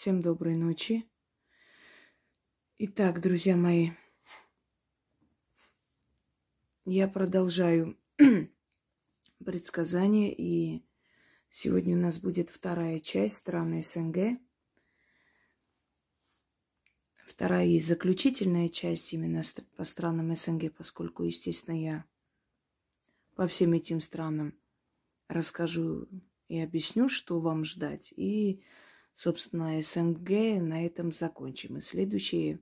Всем доброй ночи. Итак, друзья мои, я продолжаю предсказания, и сегодня у нас будет вторая часть страны СНГ. Вторая и заключительная часть именно по странам СНГ, поскольку, естественно, я по всем этим странам расскажу и объясню, что вам ждать. И, собственно, СНГ на этом закончим. И следующие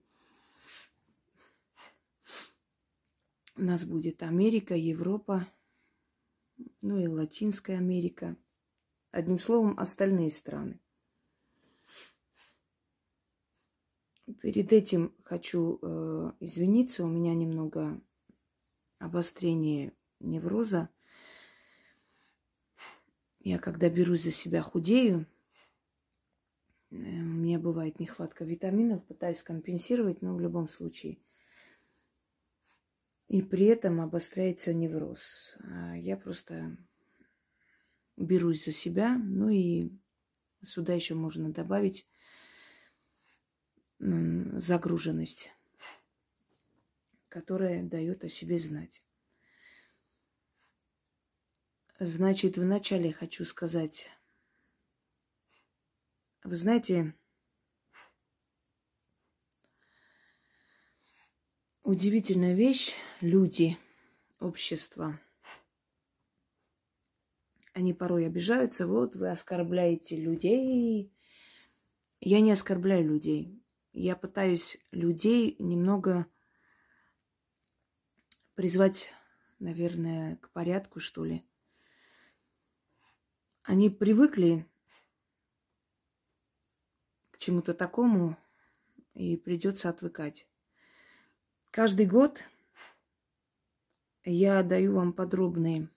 у нас будет Америка, Европа, ну и Латинская Америка. Одним словом, остальные страны. Перед этим хочу э, извиниться, у меня немного обострение невроза. Я когда берусь за себя худею, у меня бывает нехватка витаминов, пытаюсь компенсировать, но в любом случае. И при этом обостряется невроз. А я просто берусь за себя, ну и сюда еще можно добавить загруженность, которая дает о себе знать. Значит, вначале хочу сказать, вы знаете, удивительная вещь, люди, общество, они порой обижаются, вот вы оскорбляете людей. Я не оскорбляю людей. Я пытаюсь людей немного призвать, наверное, к порядку, что ли. Они привыкли к чему-то такому, и придется отвыкать. Каждый год я даю вам подробные,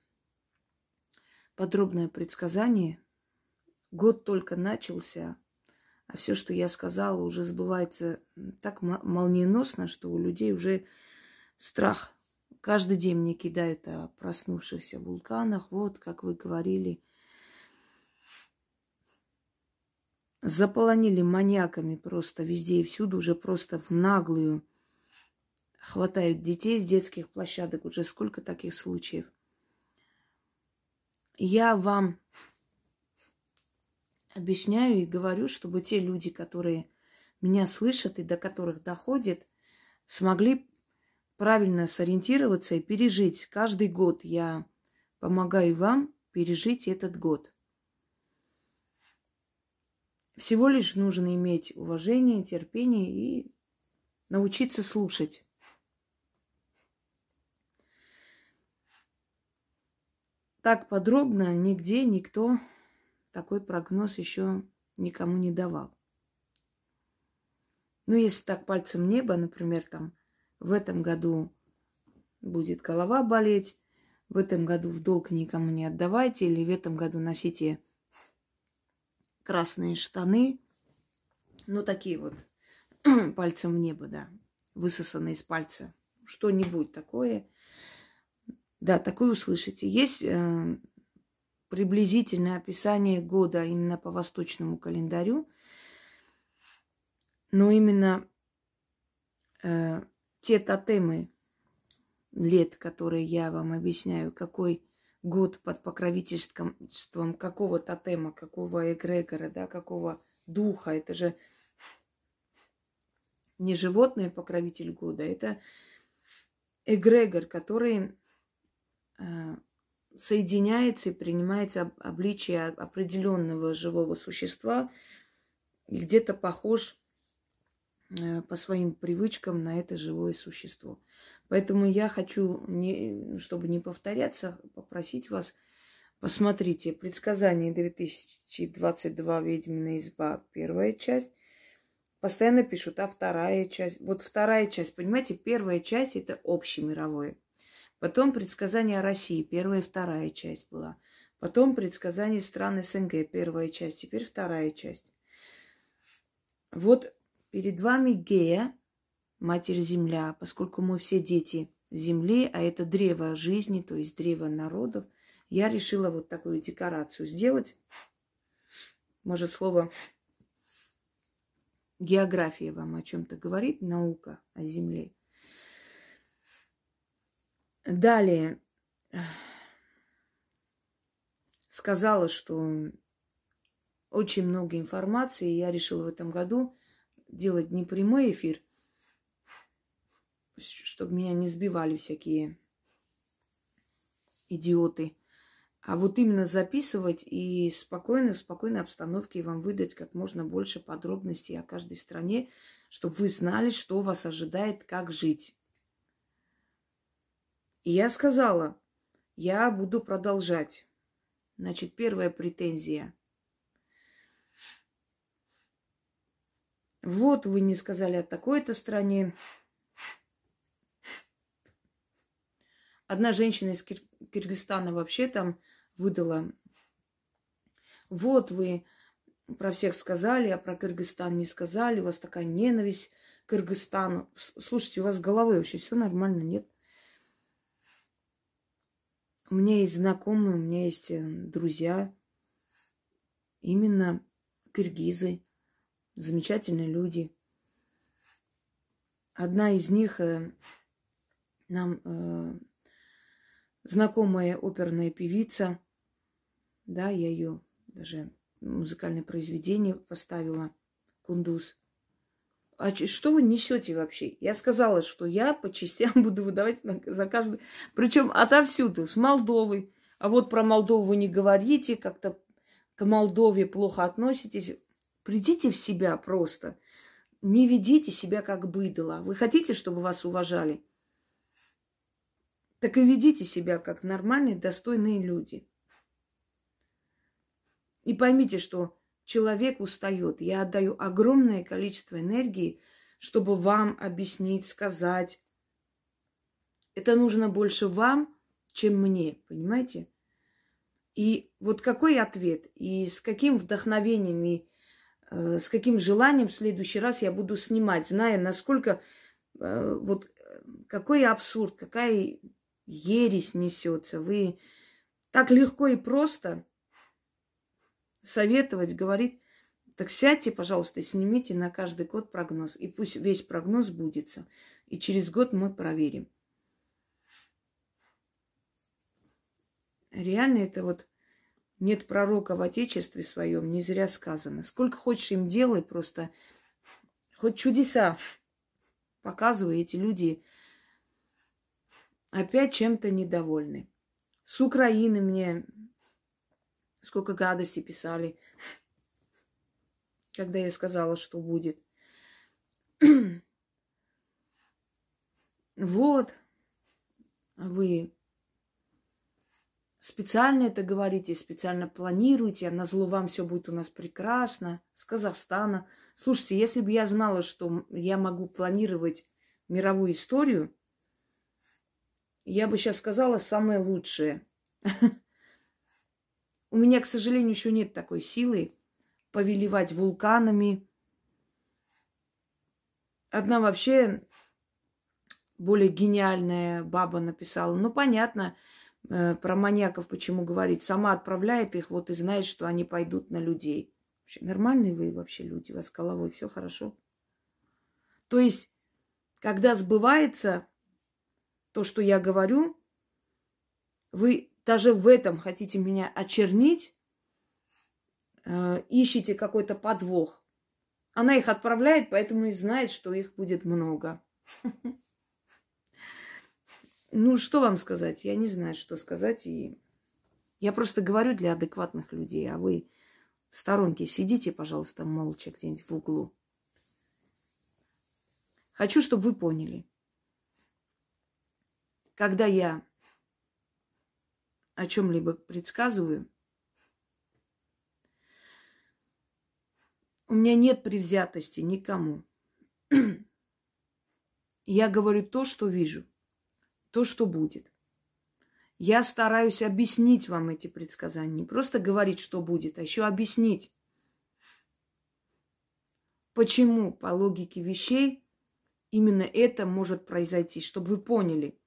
подробное предсказание. Год только начался, а все, что я сказала, уже сбывается так молниеносно, что у людей уже страх. Каждый день мне кидают о проснувшихся вулканах. Вот, как вы говорили, заполонили маньяками просто везде и всюду, уже просто в наглую хватают детей с детских площадок. Уже сколько таких случаев. Я вам объясняю и говорю, чтобы те люди, которые меня слышат и до которых доходит, смогли правильно сориентироваться и пережить. Каждый год я помогаю вам пережить этот год. Всего лишь нужно иметь уважение, терпение и научиться слушать. Так подробно нигде никто такой прогноз еще никому не давал. Ну, если так пальцем неба, например, там в этом году будет голова болеть, в этом году в долг никому не отдавайте, или в этом году носите красные штаны, ну, такие вот, пальцем в небо, да, высосанные из пальца, что-нибудь такое. Да, такое услышите. Есть э, приблизительное описание года именно по восточному календарю, но именно э, те тотемы лет, которые я вам объясняю, какой год под покровительством какого тотема, какого эгрегора, да, какого духа. Это же не животное покровитель года, это эгрегор, который э, соединяется и принимается обличие определенного живого существа и где-то похож по своим привычкам на это живое существо. Поэтому я хочу, не, чтобы не повторяться, попросить вас, посмотрите предсказание 2022 «Ведьмина изба» первая часть. Постоянно пишут, а вторая часть. Вот вторая часть, понимаете, первая часть это общемировое. Потом предсказание о России, первая и вторая часть была. Потом предсказание стран СНГ, первая часть, теперь вторая часть. Вот Перед вами Гея, Матерь Земля, поскольку мы все дети Земли, а это древо жизни, то есть древо народов, я решила вот такую декорацию сделать. Может, слово география вам о чем-то говорит, наука о Земле. Далее сказала, что очень много информации. Я решила в этом году делать не прямой эфир, чтобы меня не сбивали всякие идиоты, а вот именно записывать и спокойно, в спокойной обстановке вам выдать как можно больше подробностей о каждой стране, чтобы вы знали, что вас ожидает, как жить. И я сказала, я буду продолжать. Значит, первая претензия. Вот вы не сказали о такой-то стране. Одна женщина из Кир- Киргизстана вообще там выдала. Вот вы про всех сказали, а про Кыргызстан не сказали. У вас такая ненависть к Кыргызстану. Слушайте, у вас с головой вообще все нормально, нет? У меня есть знакомые, у меня есть э, друзья, именно киргизы, замечательные люди. Одна из них э, нам э, знакомая оперная певица, да, я ее даже музыкальное произведение поставила, Кундуз. А что вы несете вообще? Я сказала, что я по частям буду выдавать за каждый. Причем отовсюду, с Молдовы. А вот про Молдову вы не говорите, как-то к Молдове плохо относитесь. Придите в себя просто. Не ведите себя как быдло. Вы хотите, чтобы вас уважали? Так и ведите себя как нормальные, достойные люди. И поймите, что человек устает. Я отдаю огромное количество энергии, чтобы вам объяснить, сказать. Это нужно больше вам, чем мне, понимаете? И вот какой ответ, и с каким вдохновением, и с каким желанием в следующий раз я буду снимать, зная, насколько э, вот какой абсурд, какая ересь несется. Вы так легко и просто советовать, говорить, так сядьте, пожалуйста, снимите на каждый год прогноз. И пусть весь прогноз будется. И через год мы проверим. Реально это вот нет пророка в Отечестве своем, не зря сказано. Сколько хочешь им делай, просто хоть чудеса показывай, эти люди опять чем-то недовольны. С Украины мне сколько гадостей писали, когда я сказала, что будет. вот, вы специально это говорите, специально планируете, а на зло вам все будет у нас прекрасно, с Казахстана. Слушайте, если бы я знала, что я могу планировать мировую историю, я бы сейчас сказала самое лучшее. У меня, к сожалению, еще нет такой силы повелевать вулканами. Одна вообще более гениальная баба написала. Ну, понятно, про маньяков почему говорить. Сама отправляет их, вот и знает, что они пойдут на людей. Вообще, нормальные вы вообще люди, у вас с головой все хорошо. То есть, когда сбывается то, что я говорю, вы даже в этом хотите меня очернить, э, ищете какой-то подвох. Она их отправляет, поэтому и знает, что их будет много. Ну, что вам сказать? Я не знаю, что сказать. И я просто говорю для адекватных людей, а вы в сторонке сидите, пожалуйста, молча где-нибудь в углу. Хочу, чтобы вы поняли. Когда я о чем-либо предсказываю, у меня нет привзятости никому. Я говорю то, что вижу, то, что будет. Я стараюсь объяснить вам эти предсказания. Не просто говорить, что будет, а еще объяснить, почему по логике вещей именно это может произойти, чтобы вы поняли.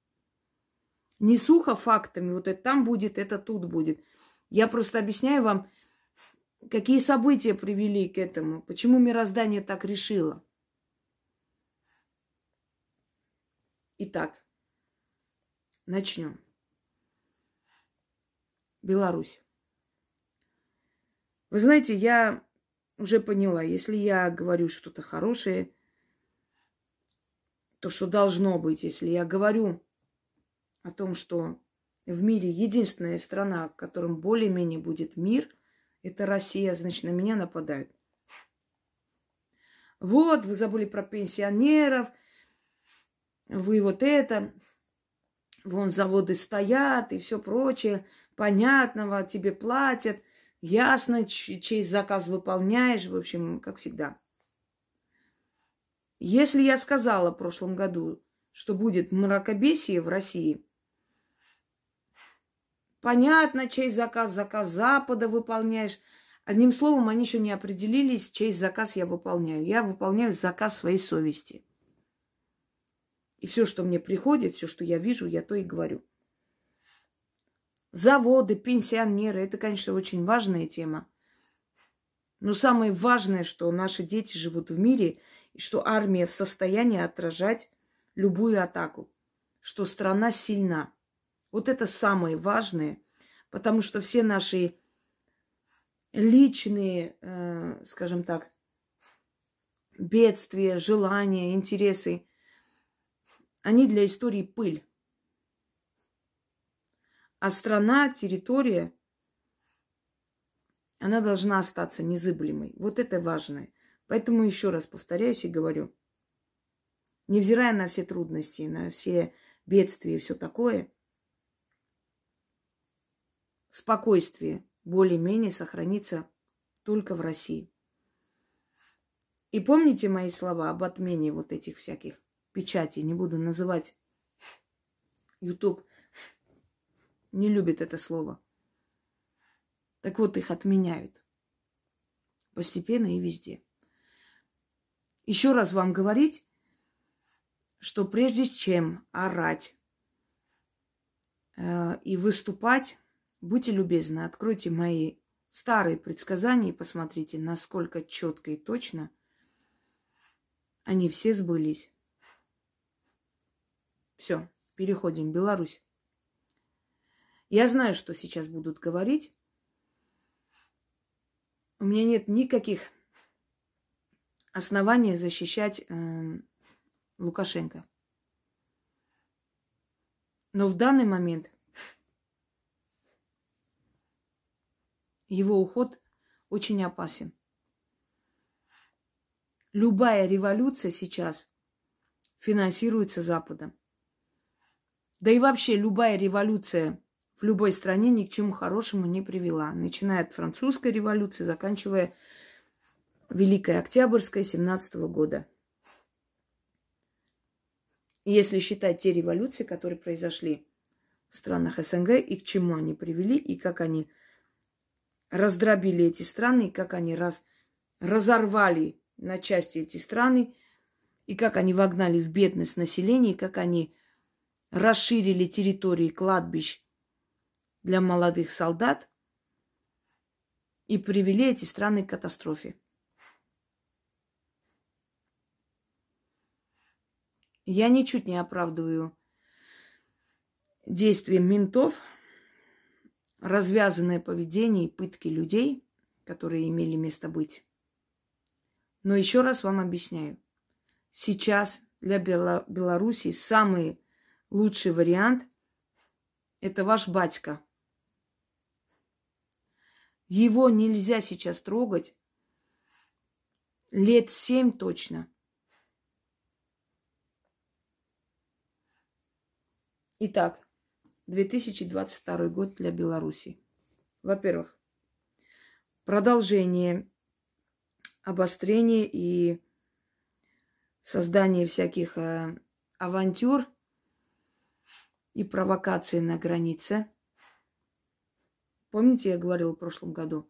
Не сухо фактами, вот это там будет, это тут будет. Я просто объясняю вам Какие события привели к этому? Почему мироздание так решило? Итак, начнем. Беларусь. Вы знаете, я уже поняла, если я говорю что-то хорошее, то, что должно быть, если я говорю о том, что в мире единственная страна, в котором более-менее будет мир, это Россия, значит, на меня нападают. Вот, вы забыли про пенсионеров, вы вот это, вон заводы стоят и все прочее, понятного, тебе платят, ясно, чей заказ выполняешь, в общем, как всегда. Если я сказала в прошлом году, что будет мракобесие в России – Понятно, чей заказ, заказ Запада выполняешь. Одним словом, они еще не определились, чей заказ я выполняю. Я выполняю заказ своей совести. И все, что мне приходит, все, что я вижу, я то и говорю. Заводы, пенсионеры, это, конечно, очень важная тема. Но самое важное, что наши дети живут в мире, и что армия в состоянии отражать любую атаку, что страна сильна. Вот это самое важное, потому что все наши личные, э, скажем так, бедствия, желания, интересы, они для истории пыль. А страна, территория, она должна остаться незыблемой. Вот это важное. Поэтому еще раз повторяюсь и говорю, невзирая на все трудности, на все бедствия и все такое – спокойствие более-менее сохранится только в России. И помните мои слова об отмене вот этих всяких печатей. Не буду называть. YouTube не любит это слово. Так вот, их отменяют. Постепенно и везде. Еще раз вам говорить, что прежде чем орать э, и выступать Будьте любезны, откройте мои старые предсказания и посмотрите, насколько четко и точно они все сбылись. Все, переходим. Беларусь. Я знаю, что сейчас будут говорить. У меня нет никаких оснований защищать э, Лукашенко. Но в данный момент его уход очень опасен. Любая революция сейчас финансируется Западом. Да и вообще любая революция в любой стране ни к чему хорошему не привела. Начиная от французской революции, заканчивая Великой Октябрьской 17 года. И если считать те революции, которые произошли в странах СНГ, и к чему они привели, и как они раздробили эти страны, как они раз, разорвали на части эти страны, и как они вогнали в бедность население, и как они расширили территории кладбищ для молодых солдат и привели эти страны к катастрофе. Я ничуть не оправдываю действия ментов – развязанное поведение и пытки людей, которые имели место быть. Но еще раз вам объясняю. Сейчас для Беларуси самый лучший вариант – это ваш батька. Его нельзя сейчас трогать лет семь точно. Итак, 2022 год для Беларуси. Во-первых, продолжение обострение и создание всяких э, авантюр и провокаций на границе. Помните, я говорила в прошлом году?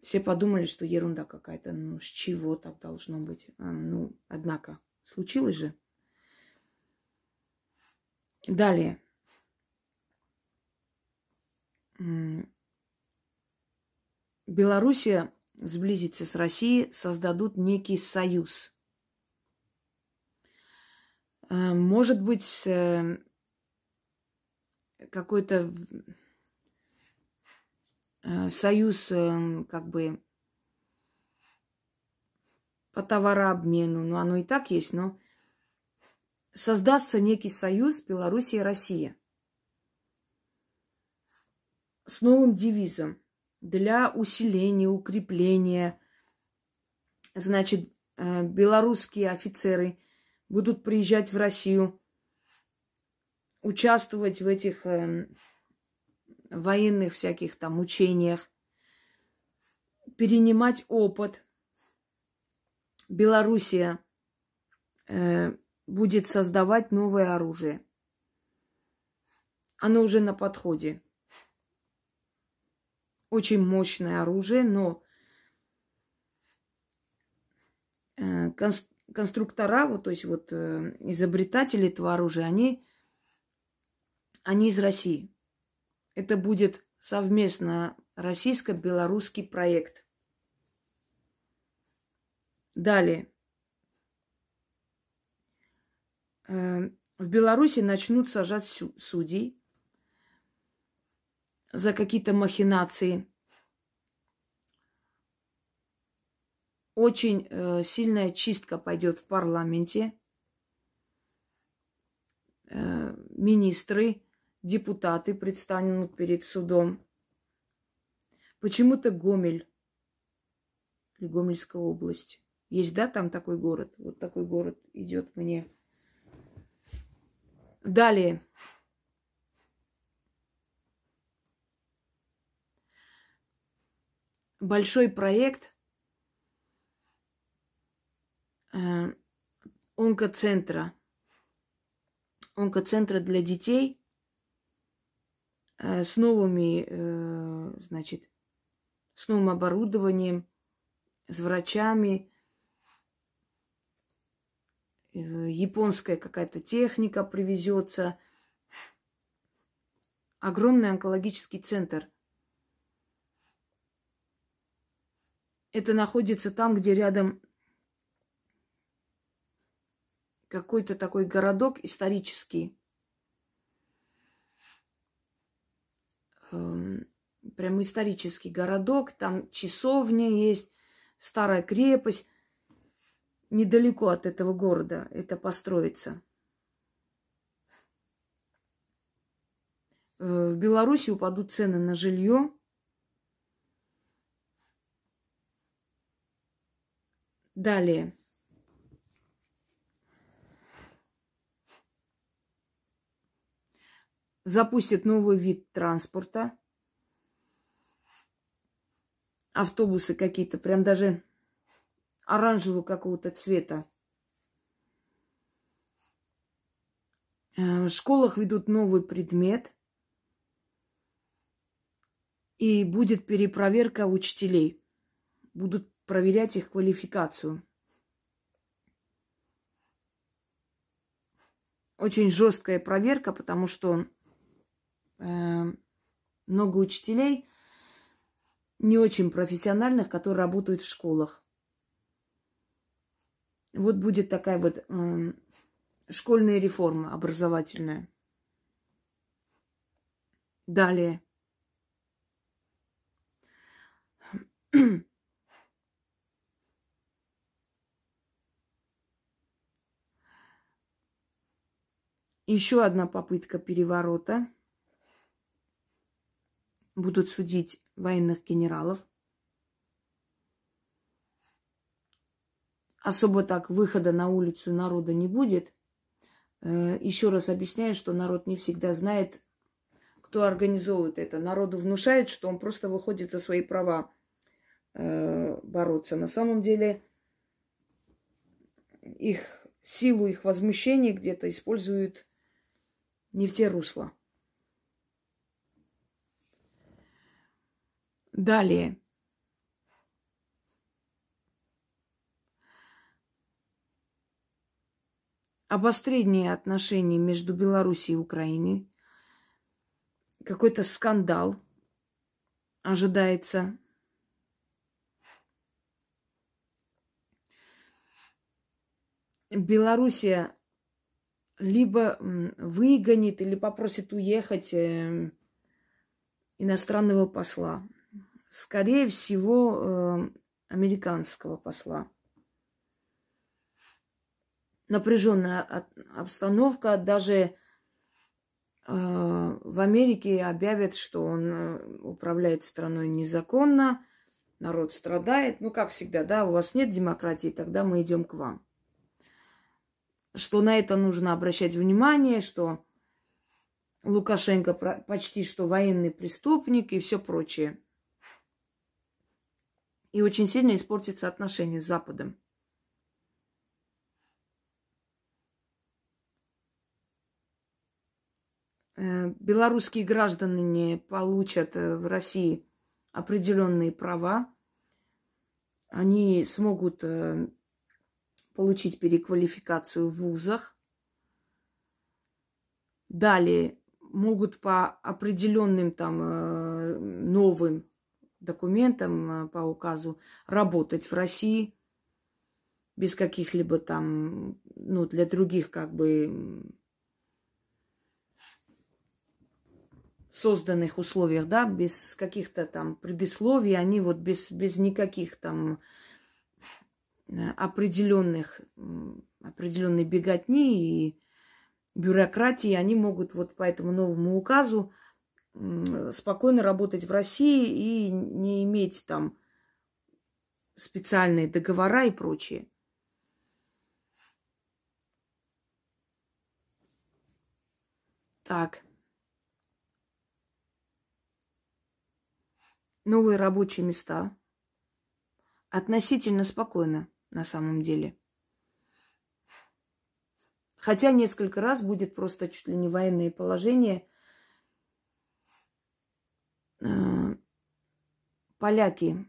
Все подумали, что ерунда какая-то. Ну, с чего так должно быть? А, ну, однако, случилось же. Далее. Белоруссия сблизится с Россией, создадут некий союз. Э, может быть, э, какой-то э, союз как бы по товарообмену, ну оно и так есть, но создастся некий союз Белоруссия и Россия с новым девизом для усиления, укрепления. Значит, белорусские офицеры будут приезжать в Россию, участвовать в этих э, военных всяких там учениях, перенимать опыт. Белоруссия э, будет создавать новое оружие. Оно уже на подходе. Очень мощное оружие, но э, конструктора, вот, то есть вот э, изобретатели этого оружия, они, они из России. Это будет совместно российско-белорусский проект. Далее. Э, в Беларуси начнут сажать судей за какие-то махинации – очень э, сильная чистка пойдет в парламенте. Э, министры, депутаты предстанут перед судом. Почему-то Гомель или Гомельская область. Есть, да, там такой город? Вот такой город идет мне. Далее. Большой проект э, онкоцентра. Онкоцентра для детей э, с новыми, э, значит, с новым оборудованием, с врачами, э, японская какая-то техника привезется. Огромный онкологический центр. Это находится там, где рядом какой-то такой городок исторический. Эм, прям исторический городок, там часовня есть, старая крепость. Недалеко от этого города это построится. Э, в Беларуси упадут цены на жилье. Далее. Запустят новый вид транспорта. Автобусы какие-то, прям даже оранжевого какого-то цвета. Э, в школах ведут новый предмет. И будет перепроверка учителей. Будут проверять их квалификацию. Очень жесткая проверка, потому что много учителей не очень профессиональных, которые работают в школах. Вот будет такая вот э, школьная реформа образовательная. Далее. Еще одна попытка переворота – будут судить военных генералов. Особо так выхода на улицу народа не будет. Э, Еще раз объясняю, что народ не всегда знает, кто организовывает это. Народу внушает, что он просто выходит за свои права э, бороться. На самом деле их силу, их возмущение где-то используют не в те русла. Далее. Обострение отношений между Белоруссией и Украиной. Какой-то скандал ожидается. Белоруссия либо выгонит или попросит уехать эм, иностранного посла. Скорее всего, э, американского посла. Напряженная обстановка, даже в Америке объявят, что он управляет страной незаконно, народ страдает. Ну, как всегда, да, у вас нет демократии, тогда мы идем к вам. Что на это нужно обращать внимание, что Лукашенко почти что военный преступник и все прочее. И очень сильно испортится отношения с Западом. Э, белорусские граждане получат э, в России определенные права. Они смогут э, получить переквалификацию в вузах. Далее могут по определенным там новым документам э, по указу работать в России без каких-либо там, ну, для других как бы созданных условиях, да, без каких-то там предисловий, они вот без, без никаких там э, определенных, определенной беготни и бюрократии, они могут вот по этому новому указу спокойно работать в России и не иметь там специальные договора и прочее. Так. новые рабочие места. Относительно спокойно на самом деле. Хотя несколько раз будет просто чуть ли не военное положение. Поляки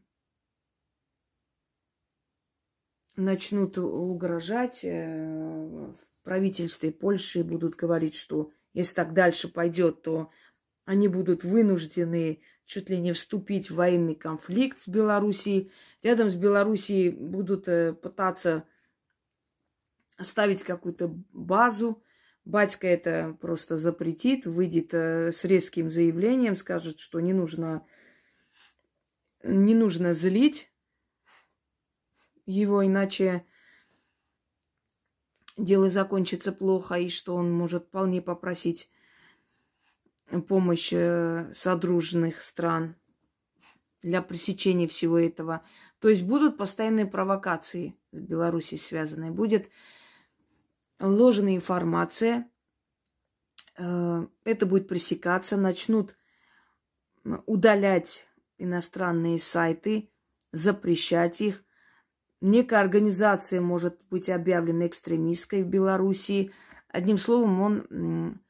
начнут угрожать э, в правительстве Польши будут говорить, что если так дальше пойдет, то они будут вынуждены чуть ли не вступить в военный конфликт с Белоруссией. Рядом с Белоруссией будут э, пытаться ставить какую-то базу. Батька это просто запретит, выйдет э, с резким заявлением, скажет, что не нужно, не нужно злить его, иначе дело закончится плохо, и что он может вполне попросить помощь э, содружных стран для пресечения всего этого. То есть будут постоянные провокации с Беларусью связанные. Будет ложная информация. Э, это будет пресекаться. Начнут удалять иностранные сайты, запрещать их. Некая организация может быть объявлена экстремистской в Белоруссии. Одним словом, он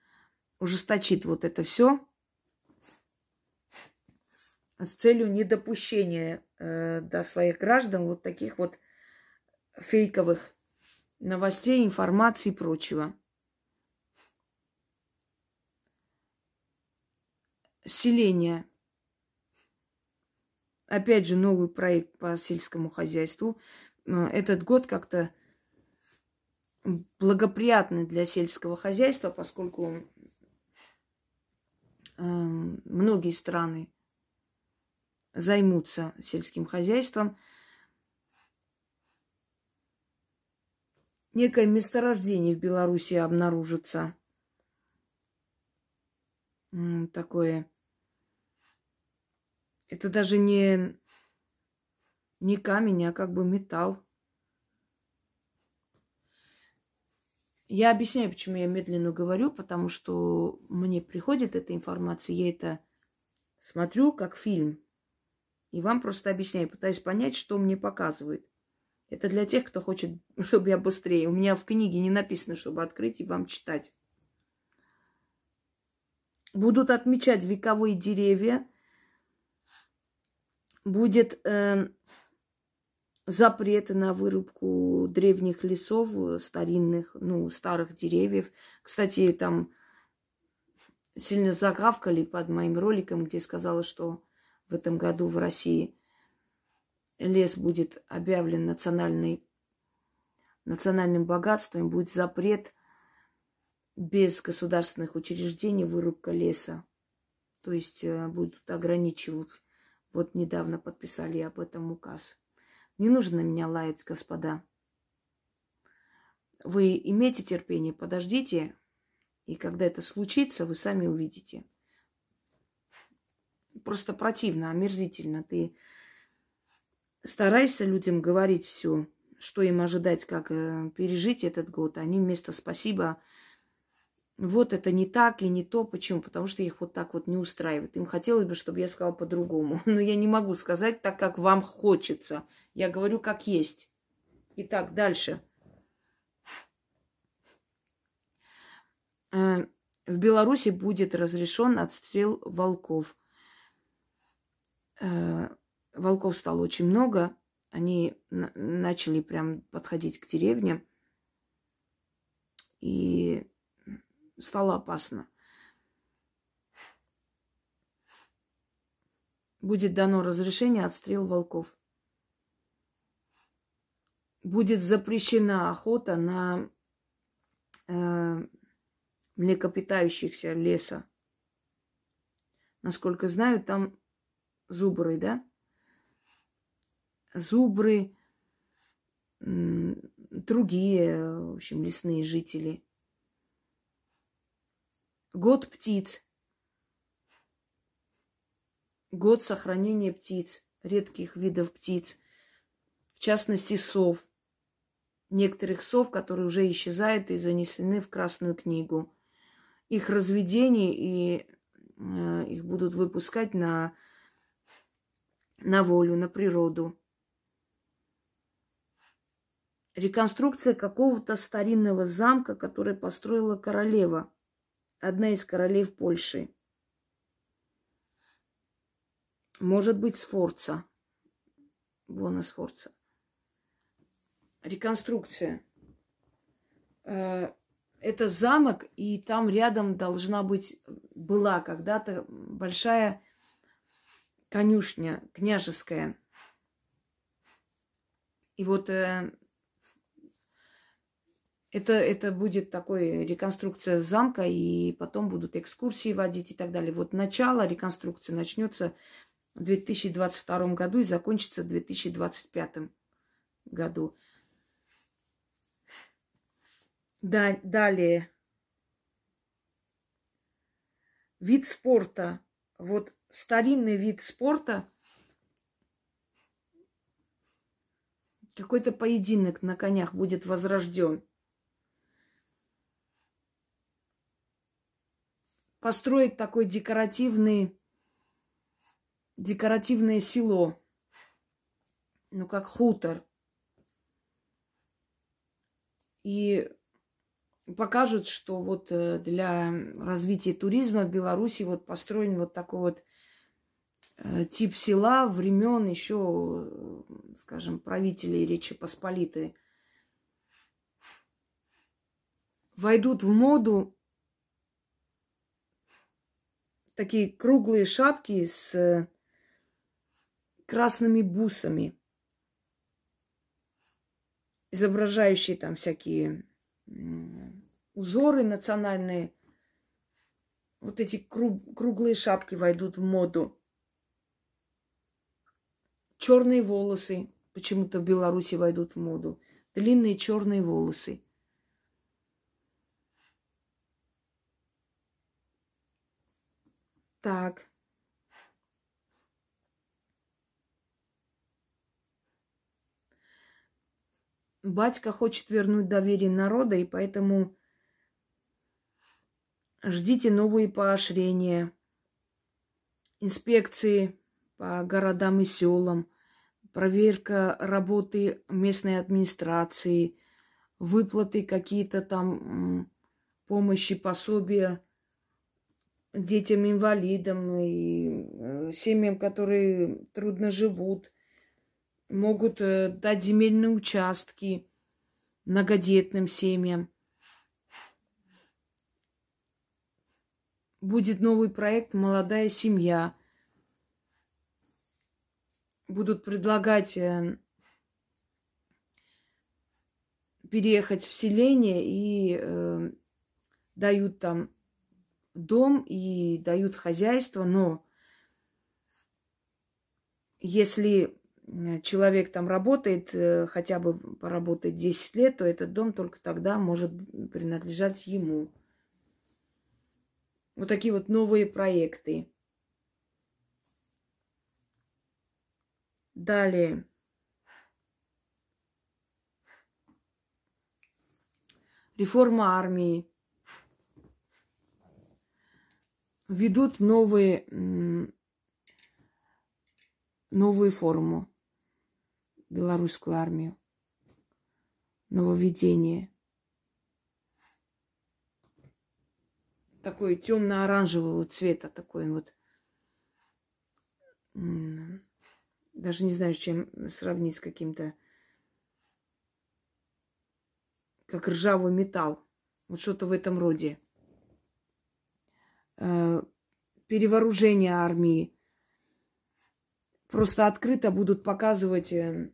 ужесточит вот это все с целью недопущения э, до своих граждан вот таких вот фейковых новостей, информации и прочего. Селение. Опять же, новый проект по сельскому хозяйству. Э, этот год как-то благоприятный для сельского хозяйства, поскольку Эм, многие страны займутся сельским хозяйством. Некое месторождение в Беларуси обнаружится. Такое. Это даже не, не камень, а как бы металл. Я объясняю, почему я медленно говорю, потому что мне приходит эта информация, я это смотрю как фильм. И вам просто объясняю, пытаюсь понять, что мне показывают. Это для тех, кто хочет, чтобы я быстрее. У меня в книге не написано, чтобы открыть и вам читать. Будут отмечать вековые деревья. Будет э, запреты на вырубку древних лесов, э, старинных, ну, старых деревьев. Кстати, там сильно загавкали под моим роликом, где сказала, что в этом году в России лес будет объявлен национальной национальным богатством, будет запрет без государственных учреждений вырубка леса. То есть э, будут ограничивать. Вот недавно подписали об этом указ. Не нужно меня лаять, господа. Вы имейте терпение, подождите, и когда это случится, вы сами увидите. Просто противно, омерзительно. Ты стараешься людям говорить все, что им ожидать, как э, пережить этот год. Они вместо спасибо вот это не так и не то. Почему? Потому что их вот так вот не устраивает. Им хотелось бы, чтобы я сказала по-другому. Но я не могу сказать так, как вам хочется. Я говорю, как есть. Итак, дальше. Э, в Беларуси будет разрешен отстрел волков. Э, волков стало очень много. Они начали прям подходить к деревне. И стало опасно. Будет дано разрешение отстрел волков. Будет запрещена охота на э, млекопитающихся леса. Насколько знаю, там зубры, да? Зубры, другие, в общем, лесные жители. Год птиц. Год сохранения птиц, редких видов птиц, в частности сов. Некоторых сов, которые уже исчезают и занесены в Красную книгу. Их разведение и э, их будут выпускать на, на волю, на природу. Реконструкция какого-то старинного замка, который построила королева – одна из королев Польши. Может быть, Сфорца. Бона Сфорца. Реконструкция. Э, это замок, и там рядом должна быть, была когда-то большая конюшня княжеская. И вот э, это, это будет такой реконструкция замка, и потом будут экскурсии водить и так далее. Вот начало реконструкции начнется в 2022 году и закончится в 2025 году. Да, далее. Вид спорта. Вот старинный вид спорта. Какой-то поединок на конях будет возрожден. Построить такой декоративный, декоративное село, ну, как хутор. И покажут, что вот э, для развития туризма в Беларуси вот построен вот такой вот э, тип села времен еще, э, скажем, правителей Речи Посполитой. Войдут в моду такие круглые шапки с э, красными бусами, изображающие там всякие узоры национальные. Вот эти круг, круглые шапки войдут в моду. Черные волосы почему-то в Беларуси войдут в моду. Длинные черные волосы. Так. Батька хочет вернуть доверие народа, и поэтому ждите новые поощрения, инспекции по городам и селам, проверка работы местной администрации, выплаты какие-то там помощи, пособия детям-инвалидам и э, семьям, которые трудно живут, могут э, дать земельные участки многодетным семьям. Будет новый проект «Молодая семья». Будут предлагать 500 переехать в селение и э, дают там дом и дают хозяйство, но если человек там работает, э, хотя бы поработает 10 лет, то этот дом только тогда может принадлежать ему. Вот такие вот новые проекты. Далее. Реформа армии. Ведут новые, новую форму. Белорусскую армию. Нововведение. Такой темно-оранжевого цвета, такой вот даже не знаю, с чем сравнить с каким-то, как ржавый металл. Вот что-то в этом роде. Э, перевооружение армии. Просто открыто будут показывать э,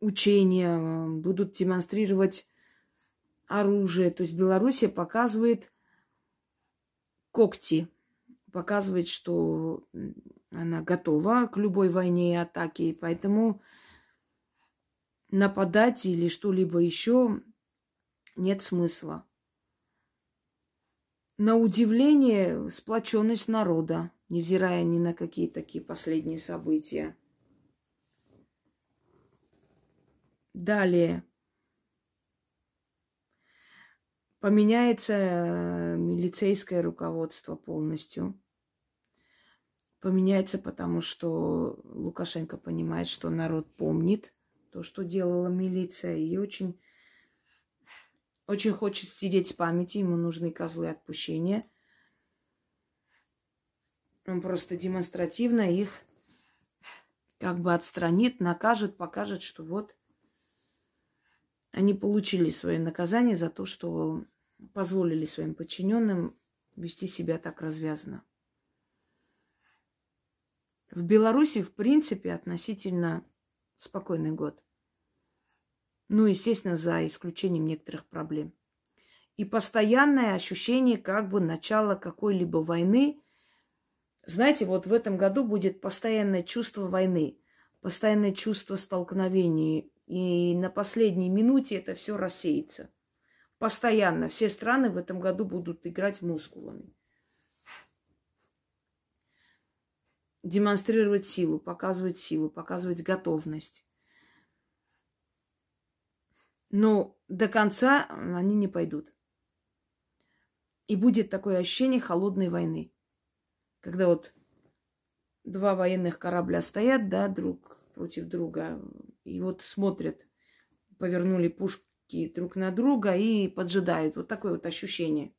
учения, будут демонстрировать оружие. То есть Белоруссия показывает когти показывает, что она готова к любой войне и атаке, поэтому нападать или что-либо еще нет смысла. На удивление, сплоченность народа, невзирая ни на какие такие последние события. Далее. Поменяется э, милицейское руководство полностью поменяется, потому что Лукашенко понимает, что народ помнит то, что делала милиция, и очень, очень хочет стереть памяти, ему нужны козлы отпущения. Он просто демонстративно их как бы отстранит, накажет, покажет, что вот они получили свое наказание за то, что позволили своим подчиненным вести себя так развязно. В Беларуси, в принципе, относительно спокойный год. Ну, естественно, за исключением некоторых проблем. И постоянное ощущение как бы начала какой-либо войны. Знаете, вот в этом году будет постоянное чувство войны, постоянное чувство столкновений. И на последней минуте это все рассеется. Постоянно. Все страны в этом году будут играть мускулами. демонстрировать силу, показывать силу, показывать готовность. Но до конца они не пойдут. И будет такое ощущение холодной войны. Когда вот два военных корабля стоят, да, друг против друга, и вот смотрят, повернули пушки друг на друга и поджидают. Вот такое вот ощущение,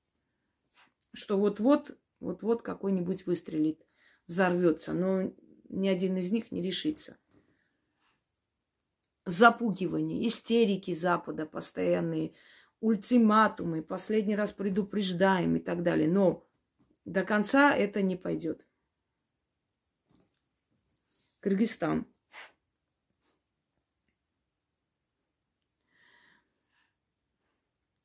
что вот-вот, вот-вот какой-нибудь выстрелит взорвется, но ни один из них не решится. Запугивание, истерики Запада постоянные, ультиматумы, последний раз предупреждаем и так далее. Но до конца это не пойдет. Кыргызстан.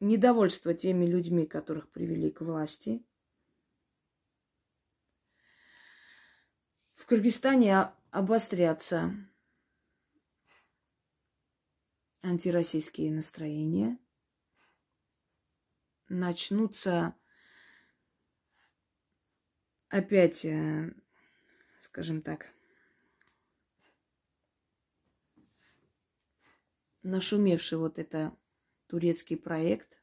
Недовольство теми людьми, которых привели к власти – Кыргызстане обострятся антироссийские настроения. Начнутся опять, э, скажем так, нашумевший вот это турецкий проект.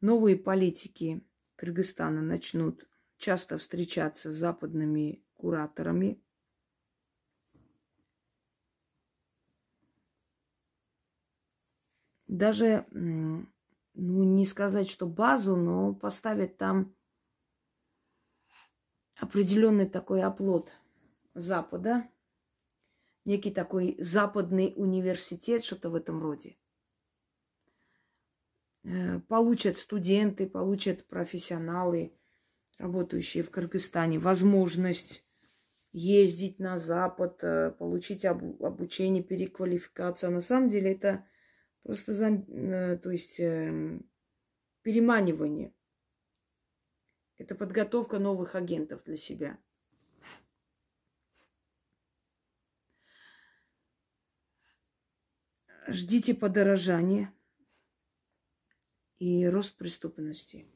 Новые политики Кыргызстана начнут часто встречаться с западными кураторами. Даже, ну, не сказать, что базу, но поставят там определенный такой оплот Запада, некий такой западный университет, что-то в этом роде. Э, получат студенты, получат профессионалы – работающие в Кыргызстане, возможность ездить на Запад, э, получить обучение, переквалификацию. А на самом деле это просто, э, то есть, эм, переманивание. Это подготовка новых агентов для себя. Ждите подорожания и рост преступности.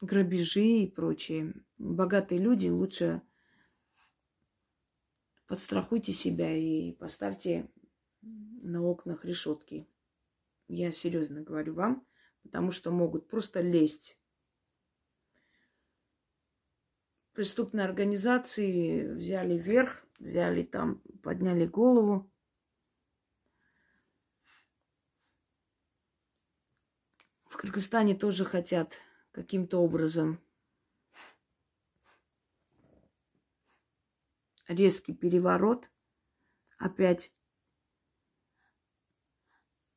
Грабежи и прочее. Богатые люди лучше подстрахуйте себя и поставьте на окнах решетки. Я серьезно говорю вам, потому что могут просто лезть. Преступные организации взяли верх, взяли там, подняли голову. В Кыргызстане тоже хотят каким-то образом резкий переворот. Опять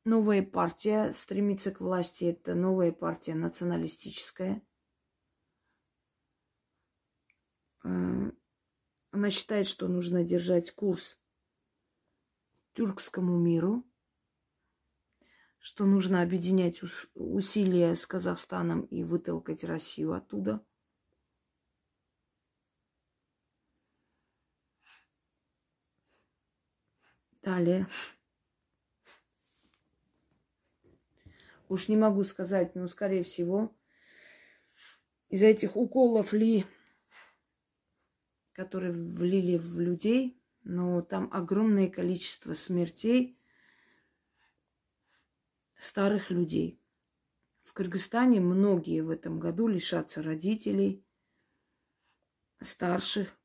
новая партия стремится к власти. Это новая партия националистическая. Э, она считает, что нужно держать курс тюркскому миру, что нужно объединять усилия с Казахстаном и вытолкать Россию оттуда. Далее. Уж не могу сказать, но, скорее всего, из-за этих уколов ли, которые влили в людей, но там огромное количество смертей старых людей. В Кыргызстане многие в этом году лишатся родителей, старших,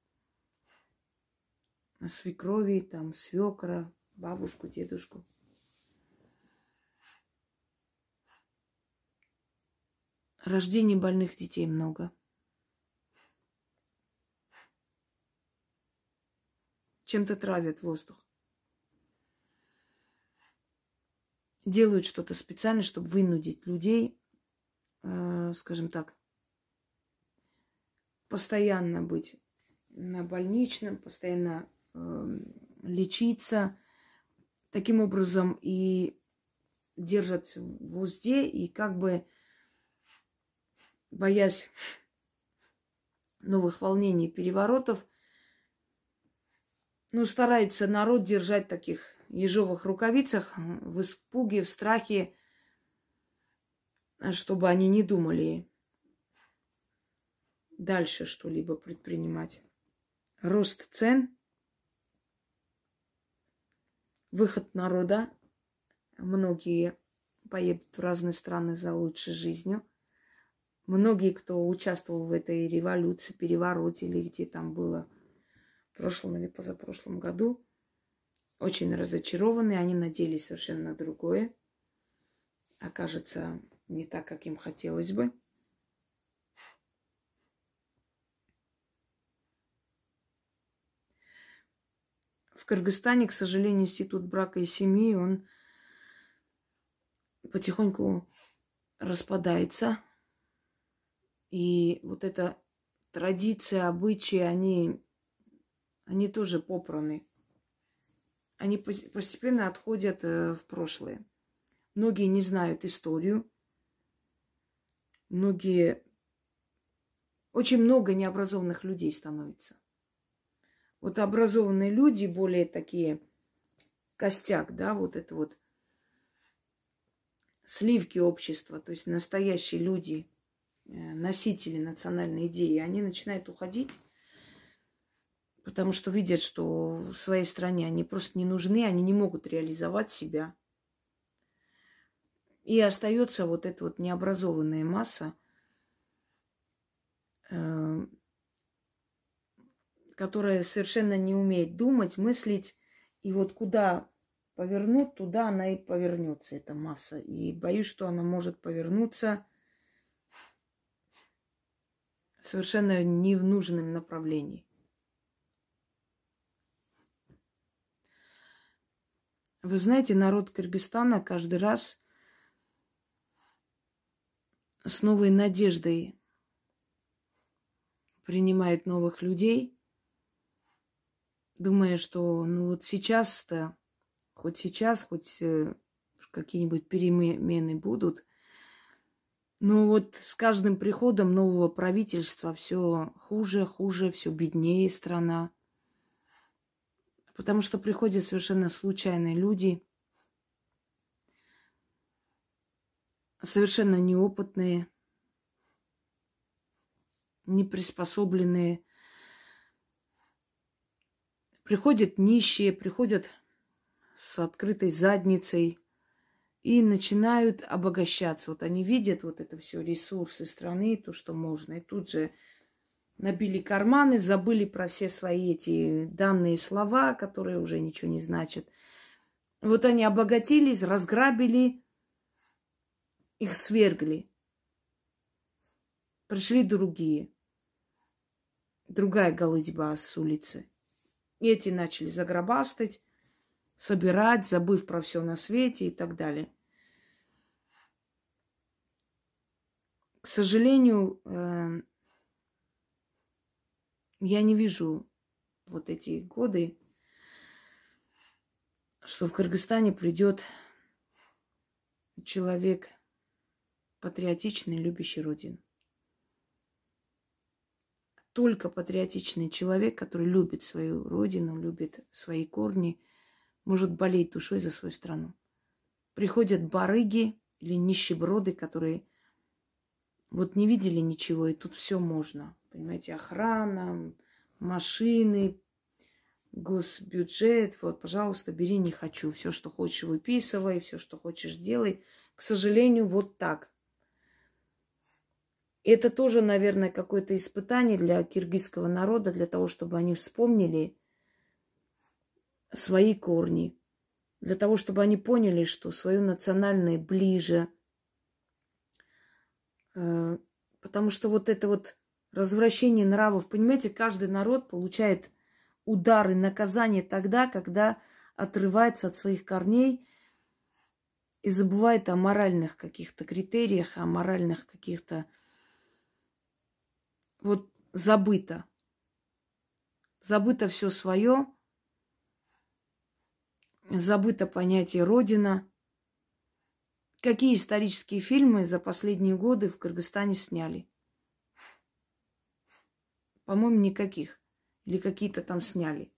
свекрови, там, свекра, бабушку, дедушку. Рождений больных детей много. Чем-то травят воздух. Делают что-то специально, чтобы вынудить людей, э, скажем так, постоянно быть на больничном, постоянно лечиться. Таким образом и держат в узде и как бы боясь новых волнений, переворотов, ну, старается народ держать таких ежовых рукавицах в испуге, в страхе, чтобы они не думали дальше что-либо предпринимать. Рост цен, выход народа. Многие поедут в разные страны за лучшей жизнью – Многие, кто участвовал в этой революции, перевороте или где там было в прошлом или позапрошлом году, очень разочарованы. Они надеялись совершенно на другое. Окажется не так, как им хотелось бы. В Кыргызстане, к сожалению, институт брака и семьи, он потихоньку распадается. И вот эта традиция, обычаи, они, они тоже попраны. Они постепенно отходят э, в прошлое. Многие не знают историю. Многие... Очень много необразованных людей становится. Вот образованные люди, более такие костяк, да, вот это вот сливки общества, то есть настоящие люди – Э, носители национальной идеи, они начинают уходить, потому что видят, что в своей стране они просто не нужны, они не могут реализовать себя. И остается вот эта вот необразованная масса, э, которая совершенно не умеет думать, мыслить, и вот куда повернут, туда она и повернется, эта масса. И боюсь, что она может повернуться совершенно не в нужном направлении. Вы знаете, народ Кыргызстана каждый раз с новой надеждой принимает новых людей, думая, что ну вот сейчас-то, хоть сейчас, хоть э, какие-нибудь перемены будут, но вот с каждым приходом нового правительства все хуже, хуже, все беднее страна. Потому что приходят совершенно случайные люди, совершенно неопытные, неприспособленные. Приходят нищие, приходят с открытой задницей и начинают обогащаться. Вот они видят вот это все, ресурсы страны, то, что можно. И тут же набили карманы, забыли про все свои эти данные слова, которые уже ничего не значат. Вот они обогатились, разграбили, их свергли. Пришли другие. Другая голыдьба с улицы. Эти начали загробастать, собирать, забыв про все на свете и так далее. К сожалению, э, я не вижу вот эти годы, что в Кыргызстане придет человек патриотичный, любящий Родину. Только патриотичный человек, который любит свою Родину, любит свои корни, может болеть душой за свою страну. Приходят барыги или нищеброды, которые вот не видели ничего, и тут все можно. Понимаете, охрана, машины, госбюджет. Вот, пожалуйста, бери, не хочу. Все, что хочешь, выписывай, все, что хочешь, делай. К сожалению, вот так. Это тоже, наверное, какое-то испытание для киргизского народа, для того, чтобы они вспомнили свои корни, для того, чтобы они поняли, что свое национальное ближе. Э, потому что вот это вот развращение нравов. Понимаете, каждый народ получает удары, наказание тогда, когда отрывается от своих корней и забывает о моральных каких-то критериях, о моральных каких-то... Вот забыто. Забыто все свое, забыто понятие Родина. Какие исторические фильмы за последние годы в Кыргызстане сняли? По-моему, никаких. Или какие-то там сняли.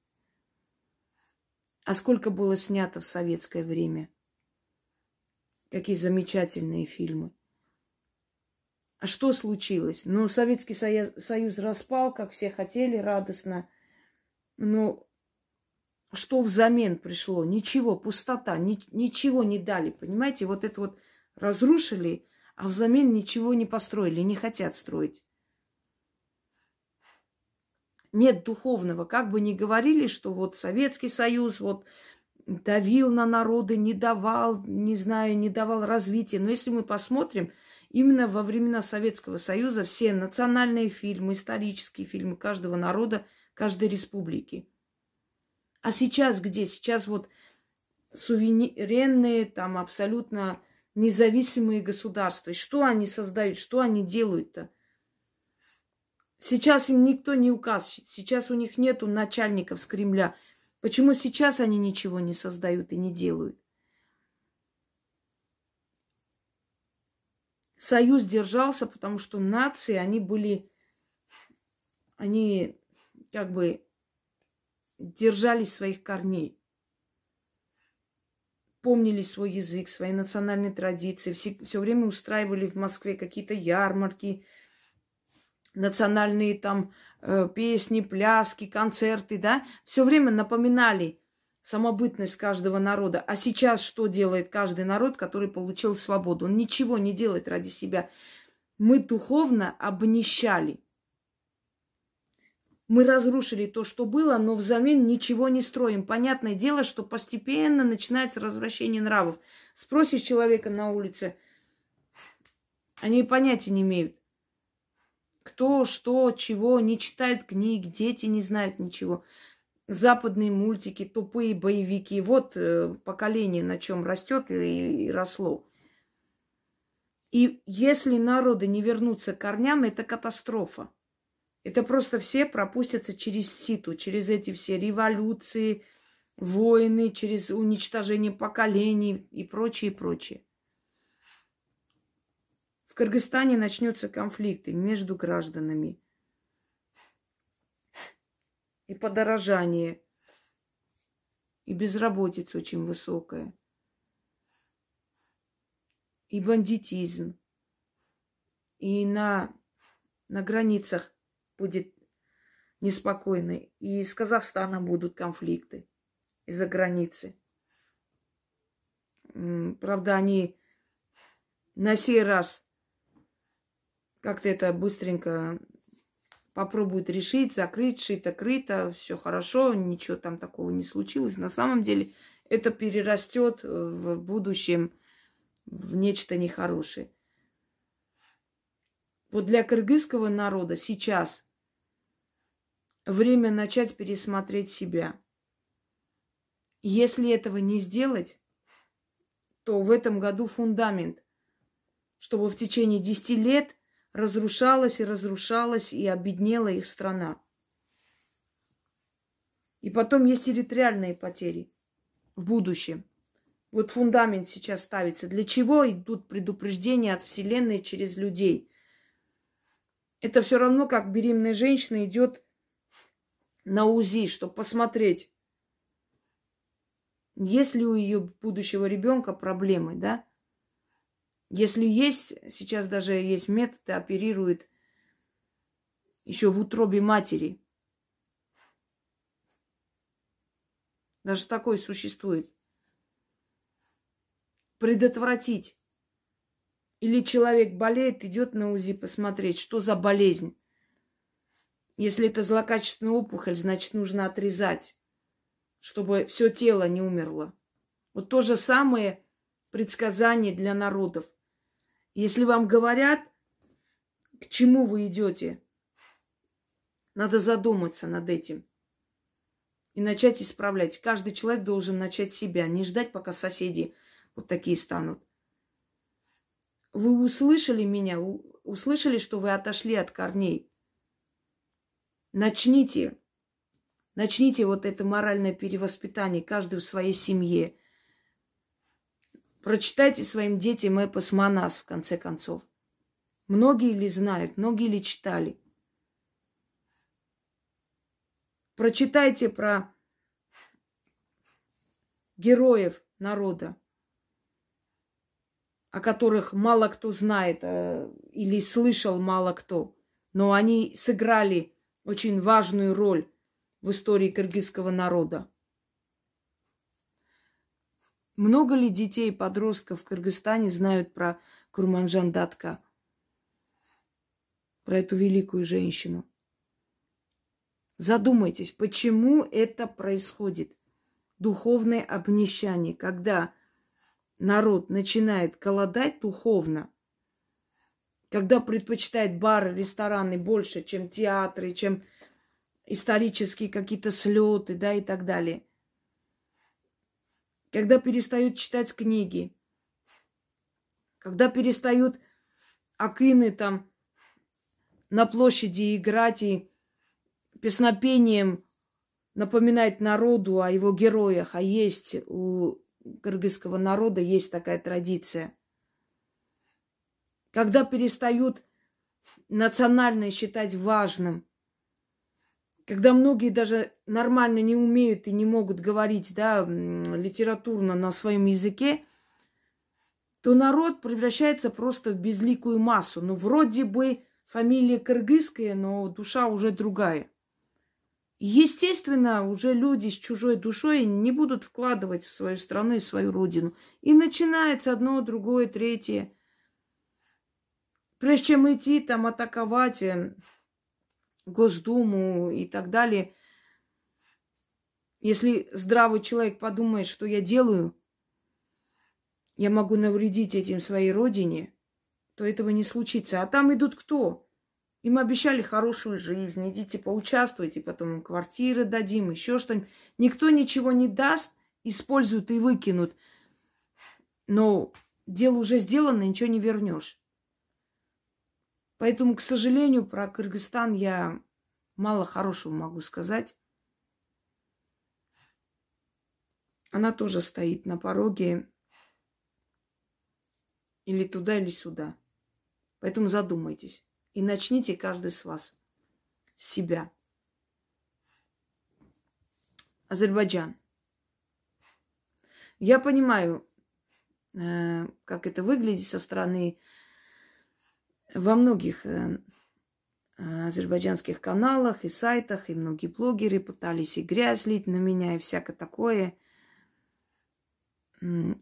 А сколько было снято в советское время? Какие замечательные фильмы. А что случилось? Ну, Советский Союз, Союз распал, как все хотели, радостно. Но что взамен пришло? Ничего, пустота, ни, ничего не дали, понимаете? Вот это вот разрушили, а взамен ничего не построили, не хотят строить нет духовного. Как бы ни говорили, что вот Советский Союз вот давил на народы, не давал, не знаю, не давал развития. Но если мы посмотрим, именно во времена Советского Союза все национальные фильмы, исторические фильмы каждого народа, каждой республики. А сейчас где? Сейчас вот суверенные, там абсолютно независимые государства. Что они создают, что они делают-то? Сейчас им никто не указ, сейчас у них нету начальников с Кремля. Почему сейчас они ничего не создают и не делают? Союз держался, потому что нации, они были, они как бы держались своих корней. Помнили свой язык, свои национальные традиции, все, все время устраивали в Москве какие-то ярмарки, национальные там э, песни, пляски, концерты, да, все время напоминали самобытность каждого народа. А сейчас что делает каждый народ, который получил свободу? Он ничего не делает ради себя. Мы духовно обнищали. Мы разрушили то, что было, но взамен ничего не строим. Понятное дело, что постепенно начинается развращение нравов. Спросишь человека на улице, они понятия не имеют кто, что, чего, не читают книг, дети не знают ничего. Западные мультики, тупые боевики. Вот э, поколение, на чем растет и, и росло. И если народы не вернутся к корням, это катастрофа. Это просто все пропустятся через ситу, через эти все революции, войны, через уничтожение поколений и прочее, прочее. В Кыргызстане начнется конфликты между гражданами. И подорожание, и безработица очень высокая, и бандитизм, и на, на границах будет неспокойно, и с Казахстаном будут конфликты из-за границы. Правда, они на сей раз как-то это быстренько попробуют решить, закрыть, шито-крыто, все хорошо, ничего там такого не случилось. На самом деле это перерастет в будущем в нечто нехорошее. Вот для кыргызского народа сейчас время начать пересмотреть себя. Если этого не сделать, то в этом году фундамент, чтобы в течение 10 лет разрушалась и разрушалась и обеднела их страна. И потом есть территориальные потери в будущем. Вот фундамент сейчас ставится. Для чего идут предупреждения от Вселенной через людей? Это все равно, как беременная женщина идет на УЗИ, чтобы посмотреть, есть ли у ее будущего ребенка проблемы, да? Если есть, сейчас даже есть методы, оперируют еще в утробе матери. Даже такое существует. Предотвратить. Или человек болеет, идет на УЗИ посмотреть, что за болезнь. Если это злокачественная опухоль, значит, нужно отрезать чтобы все тело не умерло. Вот то же самое предсказание для народов. Если вам говорят, к чему вы идете, надо задуматься над этим и начать исправлять. Каждый человек должен начать себя, не ждать, пока соседи вот такие станут. Вы услышали меня, услышали, что вы отошли от корней. Начните Начните вот это моральное перевоспитание, каждый в своей семье. Прочитайте своим детям эпос Манас, в конце концов. Многие ли знают, многие ли читали. Прочитайте про героев народа, о которых мало кто знает э, или слышал мало кто. Но они сыграли очень важную роль в истории кыргызского народа. Много ли детей и подростков в Кыргызстане знают про Курманжан Датка, про эту великую женщину? Задумайтесь, почему это происходит? Духовное обнищание, когда народ начинает голодать духовно, когда предпочитает бары, рестораны больше, чем театры, чем исторические какие-то слеты, да, и так далее. Когда перестают читать книги, когда перестают акины там на площади играть и песнопением напоминать народу о его героях, а есть у кыргызского народа есть такая традиция. Когда перестают национальное считать важным, когда многие даже нормально не умеют и не могут говорить, да, литературно на своем языке, то народ превращается просто в безликую массу. Ну, вроде бы фамилия кыргызская, но душа уже другая. Естественно, уже люди с чужой душой не будут вкладывать в свою страну и свою родину. И начинается одно, другое, третье. Прежде чем идти там атаковать э, Госдуму и так далее. Если здравый человек подумает, что я делаю, я могу навредить этим своей родине, то этого не случится. А там идут кто? Им обещали хорошую жизнь, идите поучаствуйте, потом им квартиры дадим, еще что-нибудь. Никто ничего не даст, используют и выкинут. Но дело уже сделано, ничего не вернешь. Поэтому, к сожалению, про Кыргызстан я мало хорошего могу сказать. Она тоже стоит на пороге или туда, или сюда. Поэтому задумайтесь. И начните каждый с вас. С себя. Азербайджан. Я понимаю, э, как это выглядит со стороны во многих э, азербайджанских каналах и сайтах, и многие блогеры пытались и грязь лить на меня, и всякое такое.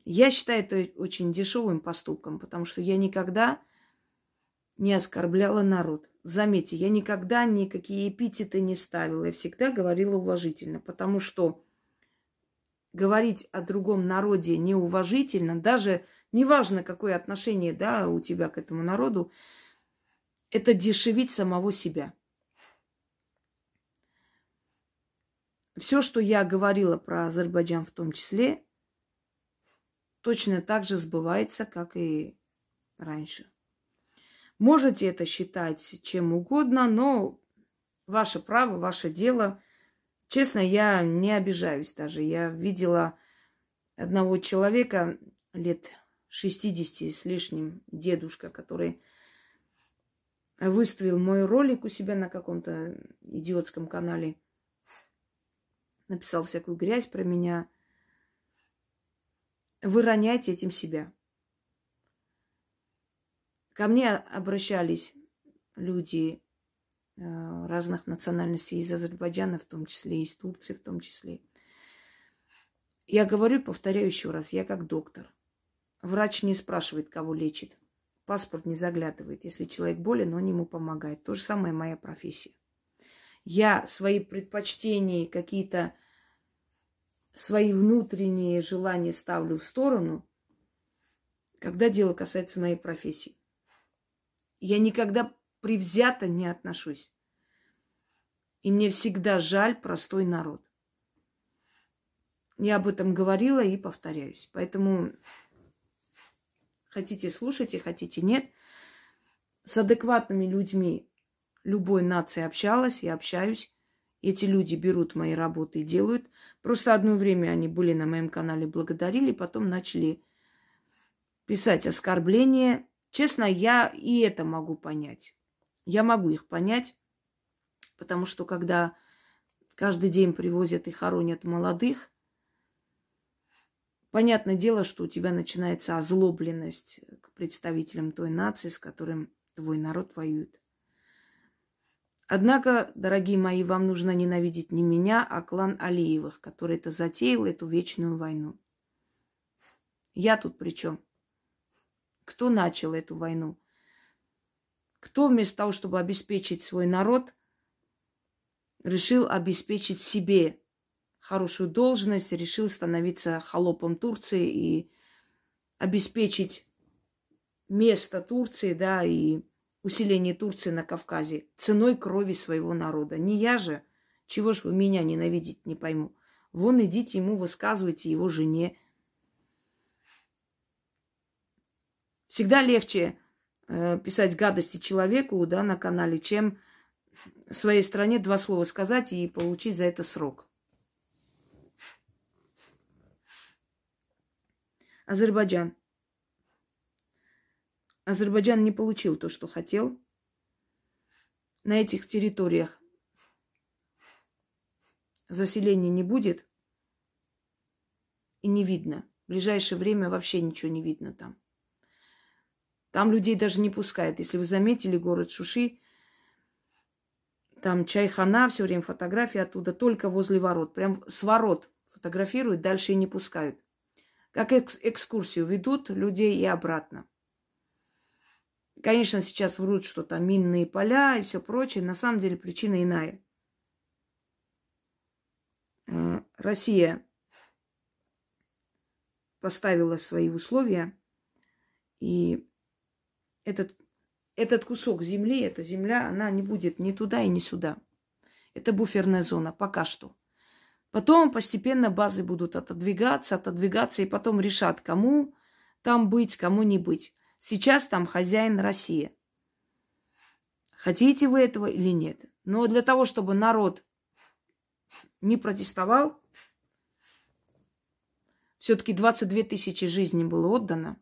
Я считаю это очень дешевым поступком, потому что я никогда не оскорбляла народ. Заметьте, я никогда никакие эпитеты не ставила. Я всегда говорила уважительно, потому что говорить о другом народе неуважительно, даже неважно, какое отношение да, у тебя к этому народу, это дешевить самого себя. Все, что я говорила про Азербайджан в том числе, точно так же сбывается, как и раньше. Можете это считать чем угодно, но ваше право, ваше дело. Честно, я не обижаюсь даже. Я видела одного человека лет 60 с лишним, дедушка, который выставил мой ролик у себя на каком-то идиотском канале. Написал всякую грязь про меня. Вы роняете этим себя. Ко мне обращались люди э, разных национальностей из Азербайджана, в том числе, из Турции, в том числе. Я говорю, повторяю еще раз, я как доктор. Врач не спрашивает, кого лечит. Паспорт не заглядывает. Если человек болен, он ему помогает. То же самое моя профессия. Я свои предпочтения, какие-то свои внутренние желания ставлю в сторону, когда дело касается моей профессии. Я никогда привзято не отношусь. И мне всегда жаль простой народ. Я об этом говорила и повторяюсь. Поэтому хотите слушайте, хотите нет. С адекватными людьми любой нации общалась и общаюсь. Эти люди берут мои работы и делают. Просто одно время они были на моем канале, благодарили, потом начали писать оскорбления, Честно, я и это могу понять. Я могу их понять, потому что когда каждый день привозят и хоронят молодых, понятное дело, что у тебя начинается озлобленность к представителям той нации, с которым твой народ воюет. Однако, дорогие мои, вам нужно ненавидеть не меня, а клан Алиевых, который это затеял, эту вечную войну. Я тут при чем? Кто начал эту войну? Кто вместо того, чтобы обеспечить свой народ, решил обеспечить себе хорошую должность, решил становиться холопом Турции и обеспечить место Турции, да, и усиление Турции на Кавказе ценой крови своего народа. Не я же. Чего ж вы меня ненавидеть, не пойму. Вон идите ему высказывайте его жене, Всегда легче э, писать гадости человеку да, на канале, чем своей стране два слова сказать и получить за это срок. Азербайджан. Азербайджан не получил то, что хотел. На этих территориях заселения не будет и не видно. В ближайшее время вообще ничего не видно там. Там людей даже не пускают. Если вы заметили город Шуши, там чайхана, все время фотографии оттуда, только возле ворот. Прям с ворот фотографируют, дальше и не пускают. Как экс- экскурсию ведут людей и обратно. Конечно, сейчас врут, что там минные поля и все прочее. На самом деле причина иная. Э, Россия поставила свои условия, и этот, этот кусок земли, эта земля, она не будет ни туда и ни сюда. Это буферная зона пока что. Потом постепенно базы будут отодвигаться, отодвигаться, и потом решат, кому там быть, кому не быть. Сейчас там хозяин Россия. Хотите вы этого или нет? Но для того, чтобы народ не протестовал, все-таки 22 тысячи жизней было отдано.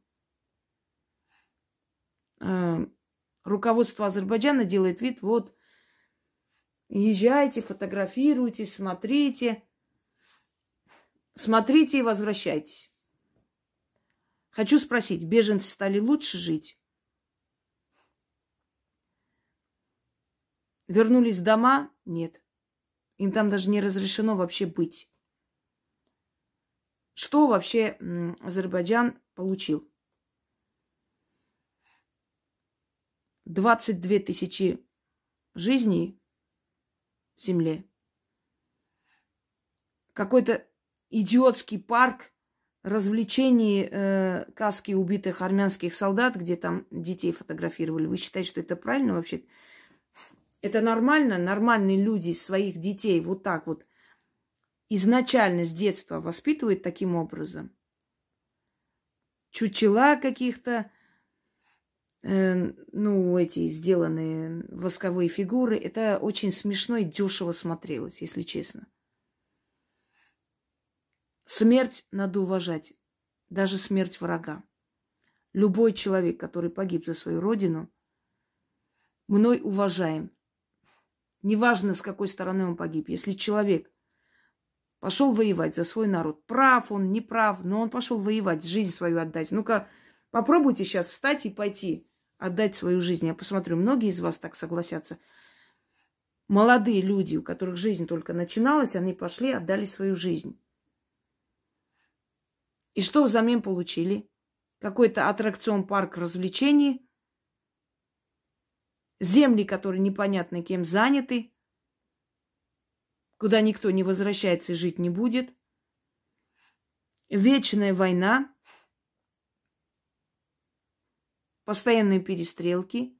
Э, руководство Азербайджана делает вид, вот, езжайте, фотографируйте, смотрите, смотрите и возвращайтесь. Хочу спросить, беженцы стали лучше жить? Вернулись в дома? Нет. Им там даже не разрешено вообще быть. Что вообще Азербайджан получил? 22 тысячи жизней в земле. Какой-то идиотский парк развлечений э, каски убитых армянских солдат, где там детей фотографировали. Вы считаете, что это правильно вообще? Это нормально? Нормальные люди своих детей вот так вот изначально с детства воспитывают таким образом. Чучела каких-то, э, ну, эти сделанные восковые фигуры, это очень смешно и дешево смотрелось, если честно. Смерть надо уважать, даже смерть врага. Любой человек, который погиб за свою родину, мной уважаем. Неважно, с какой стороны он погиб. Если человек Пошел воевать за свой народ. Прав он, не прав, но он пошел воевать, жизнь свою отдать. Ну-ка, попробуйте сейчас встать и пойти отдать свою жизнь. Я посмотрю, многие из вас так согласятся. Молодые люди, у которых жизнь только начиналась, они пошли, отдали свою жизнь. И что взамен получили? Какой-то аттракцион, парк развлечений, земли, которые непонятно кем заняты, куда никто не возвращается и жить не будет. Вечная война, постоянные перестрелки,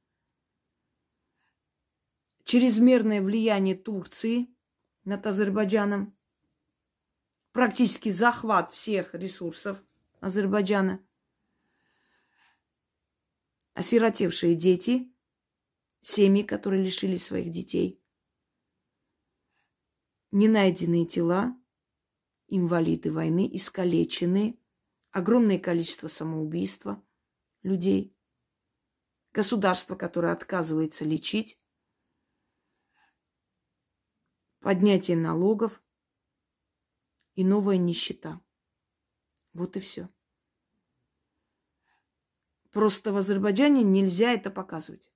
чрезмерное влияние Турции над Азербайджаном, практически захват всех ресурсов Азербайджана, осиротевшие дети, семьи, которые лишились своих детей – ненайденные тела, инвалиды войны, искалеченные, огромное количество самоубийства людей, государство, которое отказывается лечить, поднятие налогов и новая нищета. Вот и все. Просто в Азербайджане нельзя это показывать.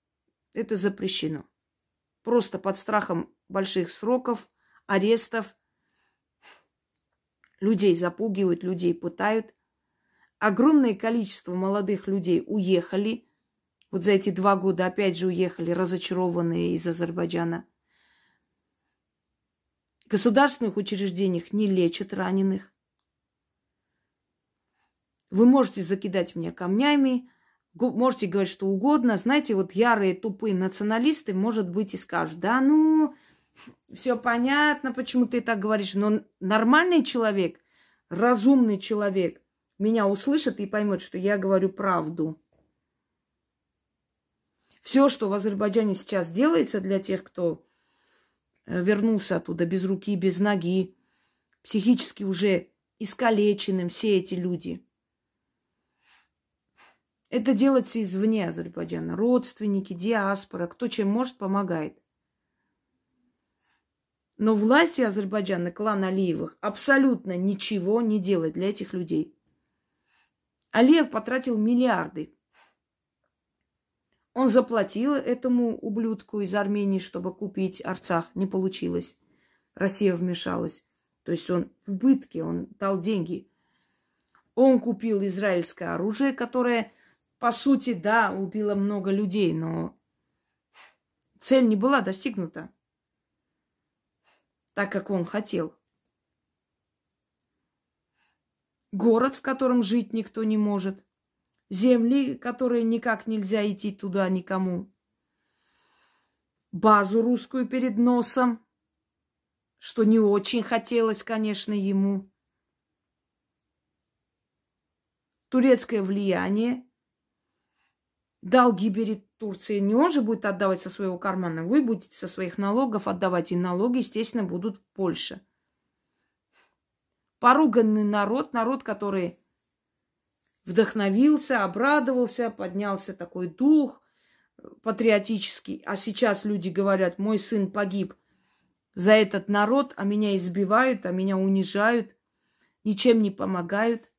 Это запрещено. Просто под страхом больших сроков арестов. Людей запугивают, людей пытают. Огромное количество молодых людей уехали. Вот за эти два года опять же уехали разочарованные из Азербайджана. В государственных учреждениях не лечат раненых. Вы можете закидать меня камнями, можете говорить что угодно. Знаете, вот ярые тупые националисты, может быть, и скажут, да ну, все понятно, почему ты так говоришь, но нормальный человек, разумный человек меня услышит и поймет, что я говорю правду. Все, что в Азербайджане сейчас делается для тех, кто вернулся оттуда без руки, без ноги, психически уже искалеченным, все эти люди. Это делается извне Азербайджана. Родственники, диаспора, кто чем может, помогает. Но власти Азербайджана, клан Алиевых, абсолютно ничего не делает для этих людей. Алиев потратил миллиарды. Он заплатил этому ублюдку из Армении, чтобы купить Арцах. Не получилось. Россия вмешалась. То есть он в убытке, он дал деньги. Он купил израильское оружие, которое, по сути, да, убило много людей, но цель не была достигнута так, как он хотел. Город, в котором жить никто не может. Земли, которые никак нельзя идти туда никому. Базу русскую перед носом, что не очень хотелось, конечно, ему. Турецкое влияние, долги перед Турции, не он же будет отдавать со своего кармана, вы будете со своих налогов отдавать, и налоги, естественно, будут больше. Поруганный народ, народ, который вдохновился, обрадовался, поднялся такой дух патриотический. А сейчас люди говорят, мой сын погиб за этот народ, а меня избивают, а меня унижают, ничем не помогают.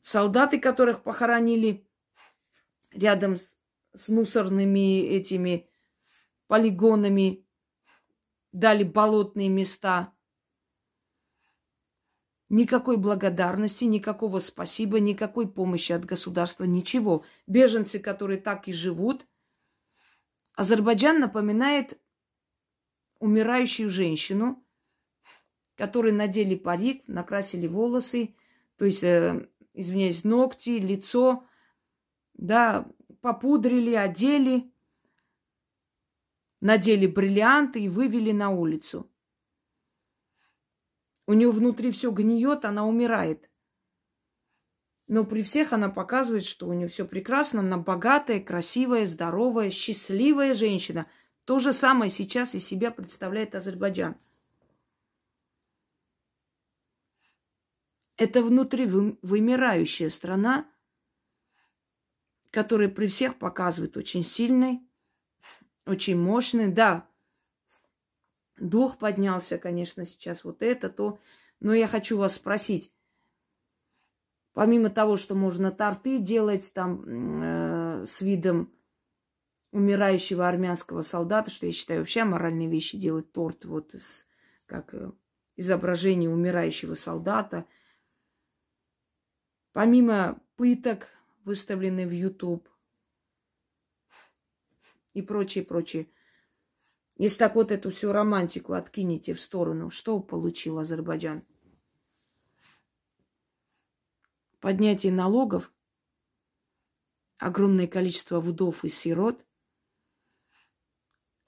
Солдаты, которых похоронили рядом с, с мусорными этими полигонами, дали болотные места – Никакой благодарности, никакого спасибо, никакой помощи от государства, ничего. Беженцы, которые так и живут. Азербайджан напоминает умирающую женщину, которые надели парик, накрасили волосы, то есть, э, извиняюсь, ногти, лицо, да, попудрили, одели, надели бриллианты и вывели на улицу. У нее внутри все гниет, она умирает. Но при всех она показывает, что у нее все прекрасно, она богатая, красивая, здоровая, счастливая женщина. То же самое сейчас из себя представляет Азербайджан. Это внутри вымирающая страна, которая при всех показывает очень сильной, очень мощной. Да, Дух поднялся, конечно, сейчас вот это, то. Но я хочу вас спросить, помимо того, что можно торты делать там э, с видом умирающего армянского солдата, что я считаю вообще моральные вещи делать торт вот с, как э, изображение умирающего солдата. Помимо пыток, выставленных в YouTube и прочее, прочее. Если так вот эту всю романтику откинете в сторону, что получил Азербайджан? Поднятие налогов, огромное количество вдов и сирот,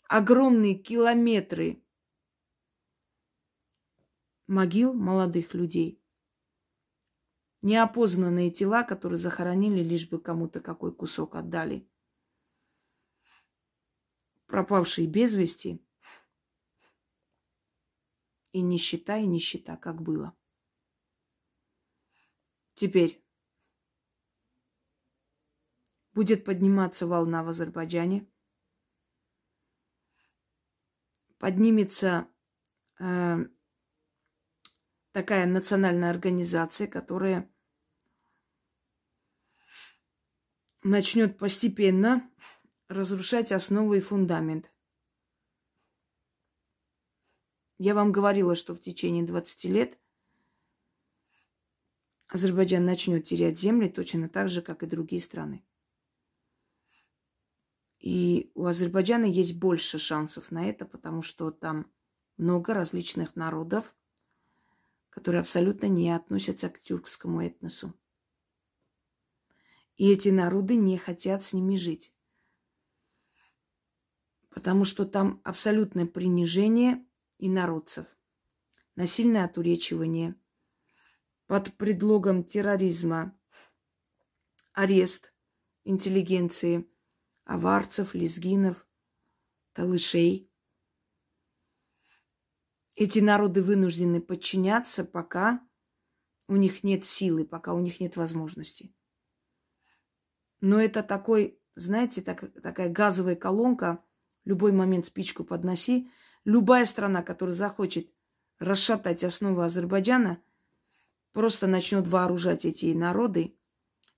огромные километры могил молодых людей, неопознанные тела, которые захоронили, лишь бы кому-то какой кусок отдали – пропавшие без вести, и нищета, и нищета, как было. Теперь будет подниматься волна в Азербайджане, поднимется э, такая национальная организация, которая начнет постепенно разрушать основы и фундамент. Я вам говорила, что в течение 20 лет Азербайджан начнет терять земли точно так же, как и другие страны. И у Азербайджана есть больше шансов на это, потому что там много различных народов, которые абсолютно не относятся к тюркскому этносу. И эти народы не хотят с ними жить потому что там абсолютное принижение инородцев, насильное отуречивание под предлогом терроризма, арест интеллигенции, аварцев, лезгинов, талышей. Эти народы вынуждены подчиняться, пока у них нет силы, пока у них нет возможности. Но это такой, знаете, так, такая газовая колонка – любой момент спичку подноси. Любая страна, которая захочет расшатать основы Азербайджана, просто начнет вооружать эти народы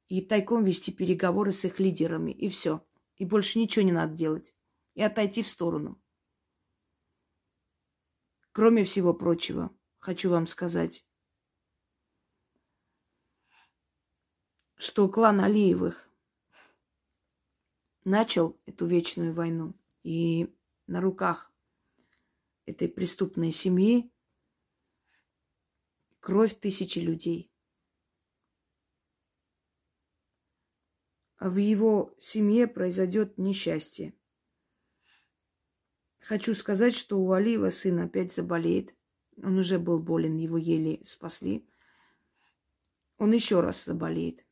и тайком вести переговоры с их лидерами. И все. И больше ничего не надо делать. И отойти в сторону. Кроме всего прочего, хочу вам сказать, что клан Алиевых начал эту вечную войну – и на руках этой преступной семьи кровь тысячи людей. А в его семье произойдет несчастье. Хочу сказать, что у Алиева сын опять заболеет. Он уже был болен, его еле спасли. Он еще раз заболеет.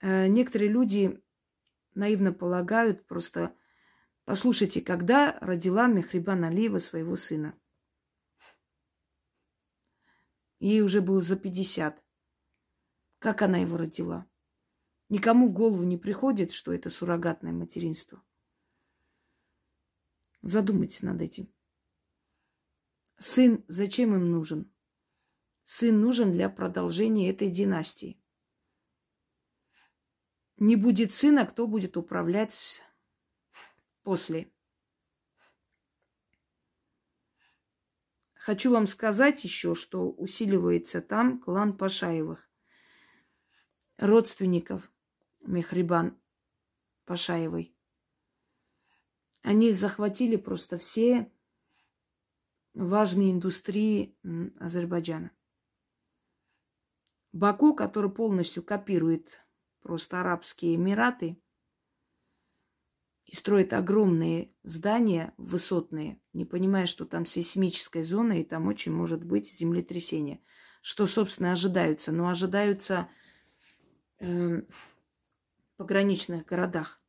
э, некоторые люди наивно полагают просто, послушайте, когда родила Мехрибан Алиева своего сына? Ей уже было за 50. Как она его родила? Никому в голову не приходит, что это суррогатное материнство. Задумайтесь над этим. Сын зачем им нужен? Сын нужен для продолжения этой династии. Не будет сына, кто будет управлять после. Хочу вам сказать еще, что усиливается там клан Пашаевых, родственников Мехрибан Пашаевой. Они захватили просто все важные индустрии Азербайджана. Баку, который полностью копирует просто Арабские Эмираты и строит огромные здания высотные, не понимая, что там сейсмическая зона и там очень может быть землетрясение. Что, собственно, ожидаются? Ну, ожидаются э, пограничных городах.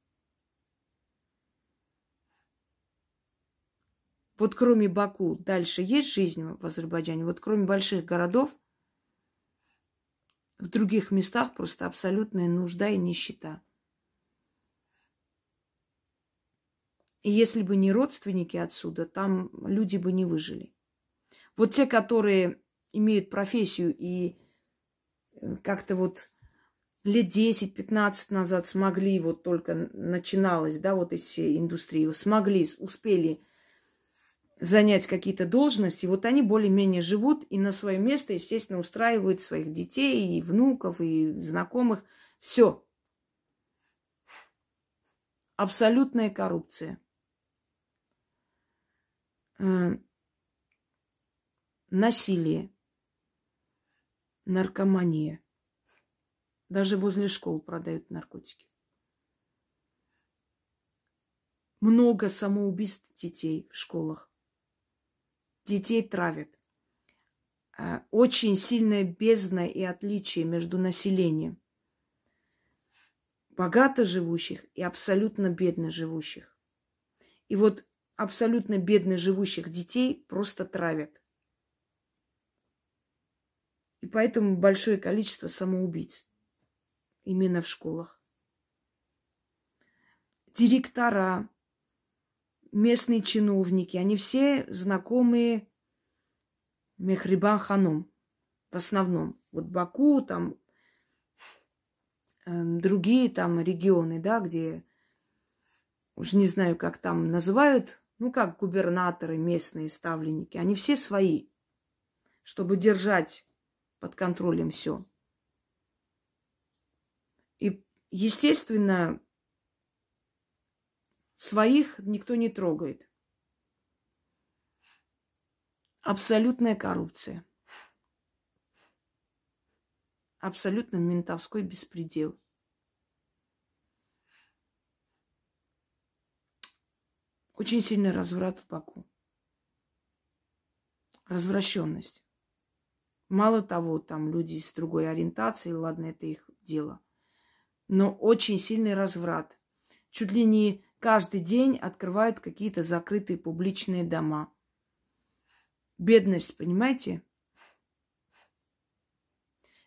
Вот кроме Баку дальше есть жизнь в Азербайджане. Вот кроме больших городов, в других местах просто абсолютная нужда и нищета. И если бы не родственники отсюда, там люди бы не выжили. Вот те, которые имеют профессию и э, как-то вот лет 10-15 назад смогли, вот только начиналось, да, вот эти индустрии, смогли, успели занять какие-то должности, вот они более-менее живут и на свое место, естественно, устраивают своих детей и внуков, и знакомых. Все. Абсолютная коррупция. Э, насилие. Наркомания. Даже возле школ продают наркотики. Много самоубийств детей в школах. Детей травят. А, очень сильная бездна и отличие между населением. Богато живущих и абсолютно бедно живущих. И вот абсолютно бедно живущих детей просто травят. И поэтому большое количество самоубийц именно в школах. Директора, местные чиновники, они все знакомые Мехрибан Ханум в основном. Вот Баку, там э, другие там регионы, да, где уж не знаю, как там называют, ну, как губернаторы, местные ставленники, они все свои, чтобы держать под контролем все. И, естественно, своих никто не трогает. Абсолютная коррупция. Абсолютно ментовской беспредел. Очень сильный разврат в Баку. Развращенность. Мало того, там люди с другой ориентацией, ладно, это их дело – но очень сильный разврат. Чуть ли не каждый день открывают какие-то закрытые публичные дома. Бедность, понимаете?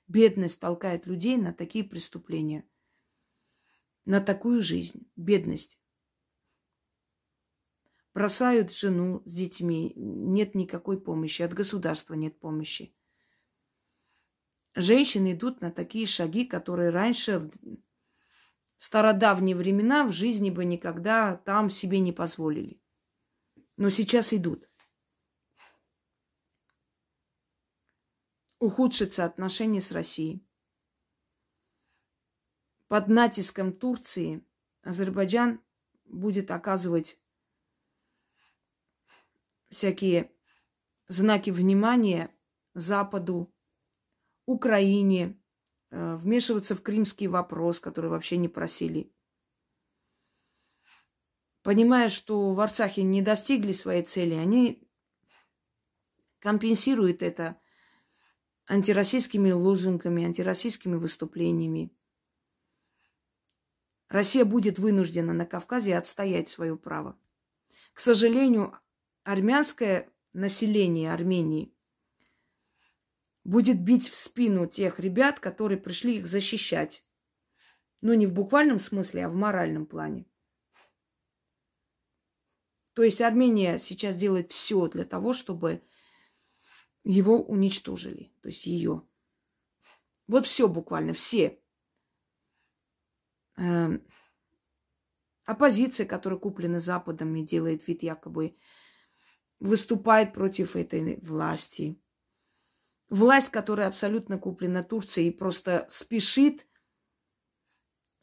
Бедность толкает людей на такие преступления, на такую жизнь. Бедность. Бросают жену с детьми, нет никакой помощи, от государства нет помощи. Женщины идут на такие шаги, которые раньше стародавние времена в жизни бы никогда там себе не позволили. Но сейчас идут. Ухудшится отношения с Россией. Под натиском Турции Азербайджан будет оказывать всякие знаки внимания Западу, Украине, вмешиваться в кримский вопрос, который вообще не просили. Понимая, что в Арцахе не достигли своей цели, они компенсируют это антироссийскими лозунгами, антироссийскими выступлениями. Россия будет вынуждена на Кавказе отстоять свое право. К сожалению, армянское население Армении будет бить в спину тех ребят, которые пришли их защищать. Ну, не в буквальном смысле, а в моральном плане. То есть Армения сейчас делает все для того, чтобы его уничтожили. То есть ее. Вот все буквально, все. Эм, оппозиция, которая куплена Западом и делает вид якобы выступает против этой власти. Власть, которая абсолютно куплена Турцией и просто спешит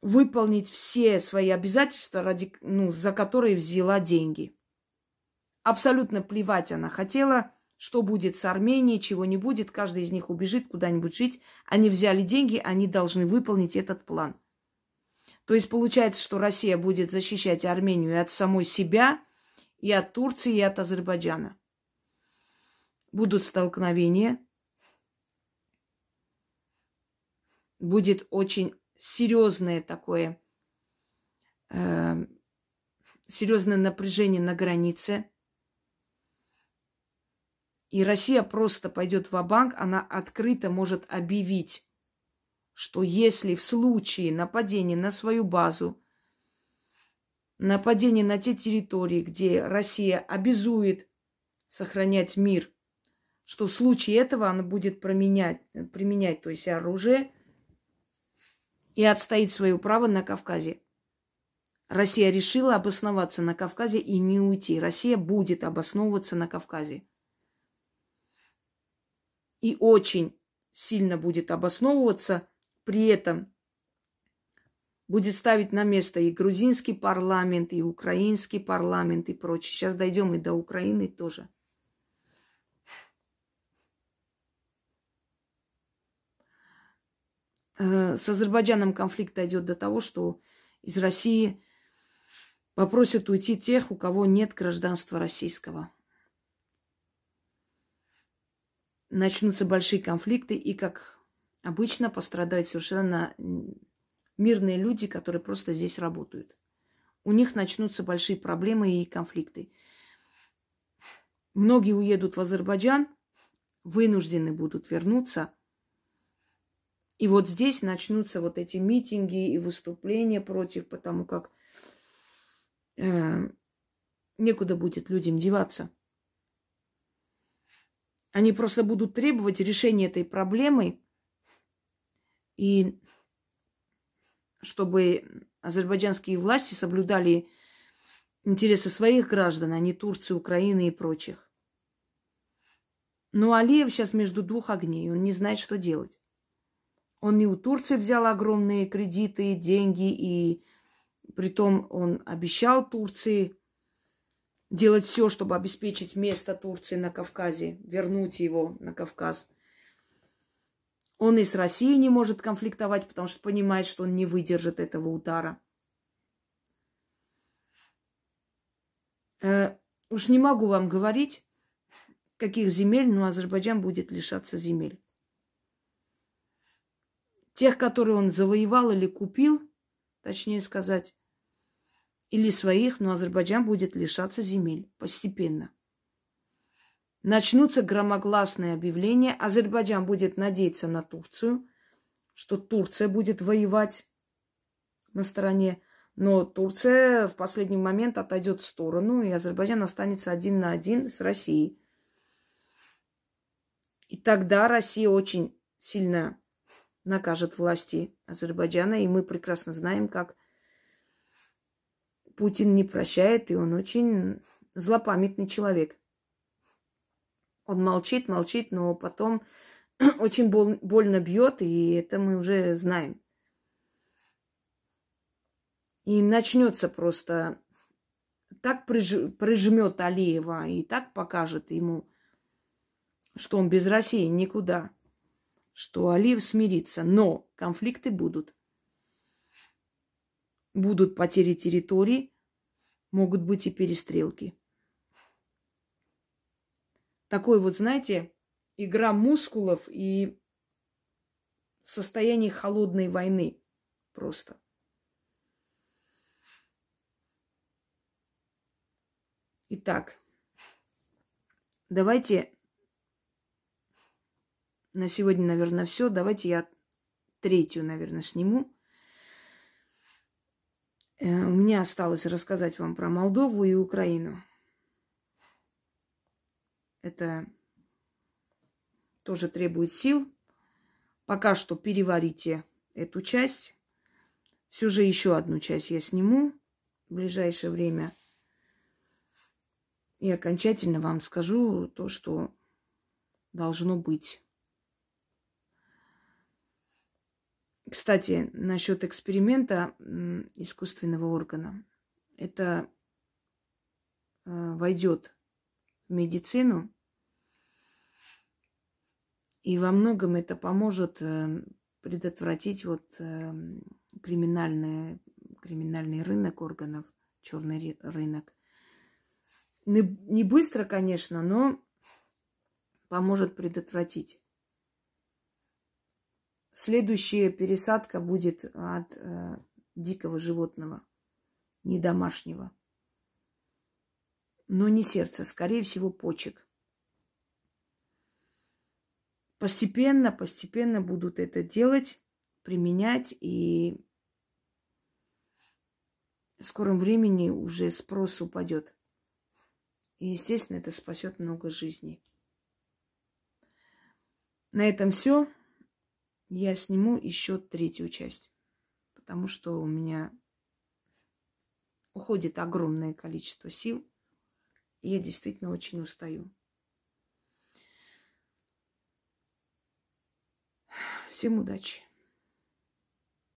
выполнить все свои обязательства, ради, ну, за которые взяла деньги. Абсолютно плевать она хотела, что будет с Арменией, чего не будет, каждый из них убежит куда-нибудь жить. Они взяли деньги, они должны выполнить этот план. То есть получается, что Россия будет защищать Армению и от самой себя, и от Турции, и от Азербайджана. Будут столкновения, будет очень серьезное такое, э, серьезное напряжение на границе. И Россия просто пойдет в банк она открыто может объявить, что если в случае нападения на свою базу, нападения на те территории, где Россия обязует сохранять мир, что в случае этого она будет применять, применять то есть оружие – и отстоит свое право на Кавказе. Россия решила обосноваться на Кавказе и не уйти. Россия будет обосновываться на Кавказе. И очень сильно будет обосновываться, при этом будет ставить на место и грузинский парламент, и украинский парламент, и прочее. Сейчас дойдем и до Украины тоже. С Азербайджаном конфликт дойдет до того, что из России попросят уйти тех, у кого нет гражданства российского. Начнутся большие конфликты, и, как обычно, пострадают совершенно мирные люди, которые просто здесь работают. У них начнутся большие проблемы и конфликты. Многие уедут в Азербайджан, вынуждены будут вернуться – и вот здесь начнутся вот эти митинги и выступления против, потому как э, некуда будет людям деваться. Они просто будут требовать решения этой проблемы, и чтобы азербайджанские власти соблюдали интересы своих граждан, а не Турции, Украины и прочих. Но Алиев сейчас между двух огней, он не знает, что делать. Он не у Турции взял огромные кредиты, деньги, и притом он обещал Турции делать все, чтобы обеспечить место Турции на Кавказе, вернуть его на Кавказ. Он и с Россией не может конфликтовать, потому что понимает, что он не выдержит этого удара. Э, уж не могу вам говорить, каких земель, но Азербайджан будет лишаться земель. Тех, которые он завоевал или купил, точнее сказать, или своих, но Азербайджан будет лишаться земель постепенно. Начнутся громогласные объявления. Азербайджан будет надеяться на Турцию, что Турция будет воевать на стороне. Но Турция в последний момент отойдет в сторону, и Азербайджан останется один на один с Россией. И тогда Россия очень сильно накажет власти Азербайджана. И мы прекрасно знаем, как Путин не прощает, и он очень злопамятный человек. Он молчит, молчит, но потом очень бол- больно бьет, и это мы уже знаем. И начнется просто так приж- прижмет Алиева и так покажет ему, что он без России никуда что Алиев смирится, но конфликты будут. Будут потери территории, могут быть и перестрелки. Такой вот, знаете, игра мускулов и состояние холодной войны просто. Итак, давайте на сегодня, наверное, все. Давайте я третью, наверное, сниму. Э, у меня осталось рассказать вам про Молдову и Украину. Это тоже требует сил. Пока что переварите эту часть. Все же еще одну часть я сниму в ближайшее время. И окончательно вам скажу то, что должно быть. Кстати, насчет эксперимента искусственного органа. Это э, войдет в медицину. И во многом это поможет э, предотвратить вот э, криминальный, криминальный рынок органов, черный рынок. Не быстро, конечно, но поможет предотвратить. Следующая пересадка будет от э, дикого животного, не домашнего. Но не сердца, скорее всего, почек. Постепенно, постепенно будут это делать, применять, и в скором времени уже спрос упадет. И, естественно, это спасет много жизней. На этом все я сниму еще третью часть, потому что у меня уходит огромное количество сил, и я действительно очень устаю. Всем удачи!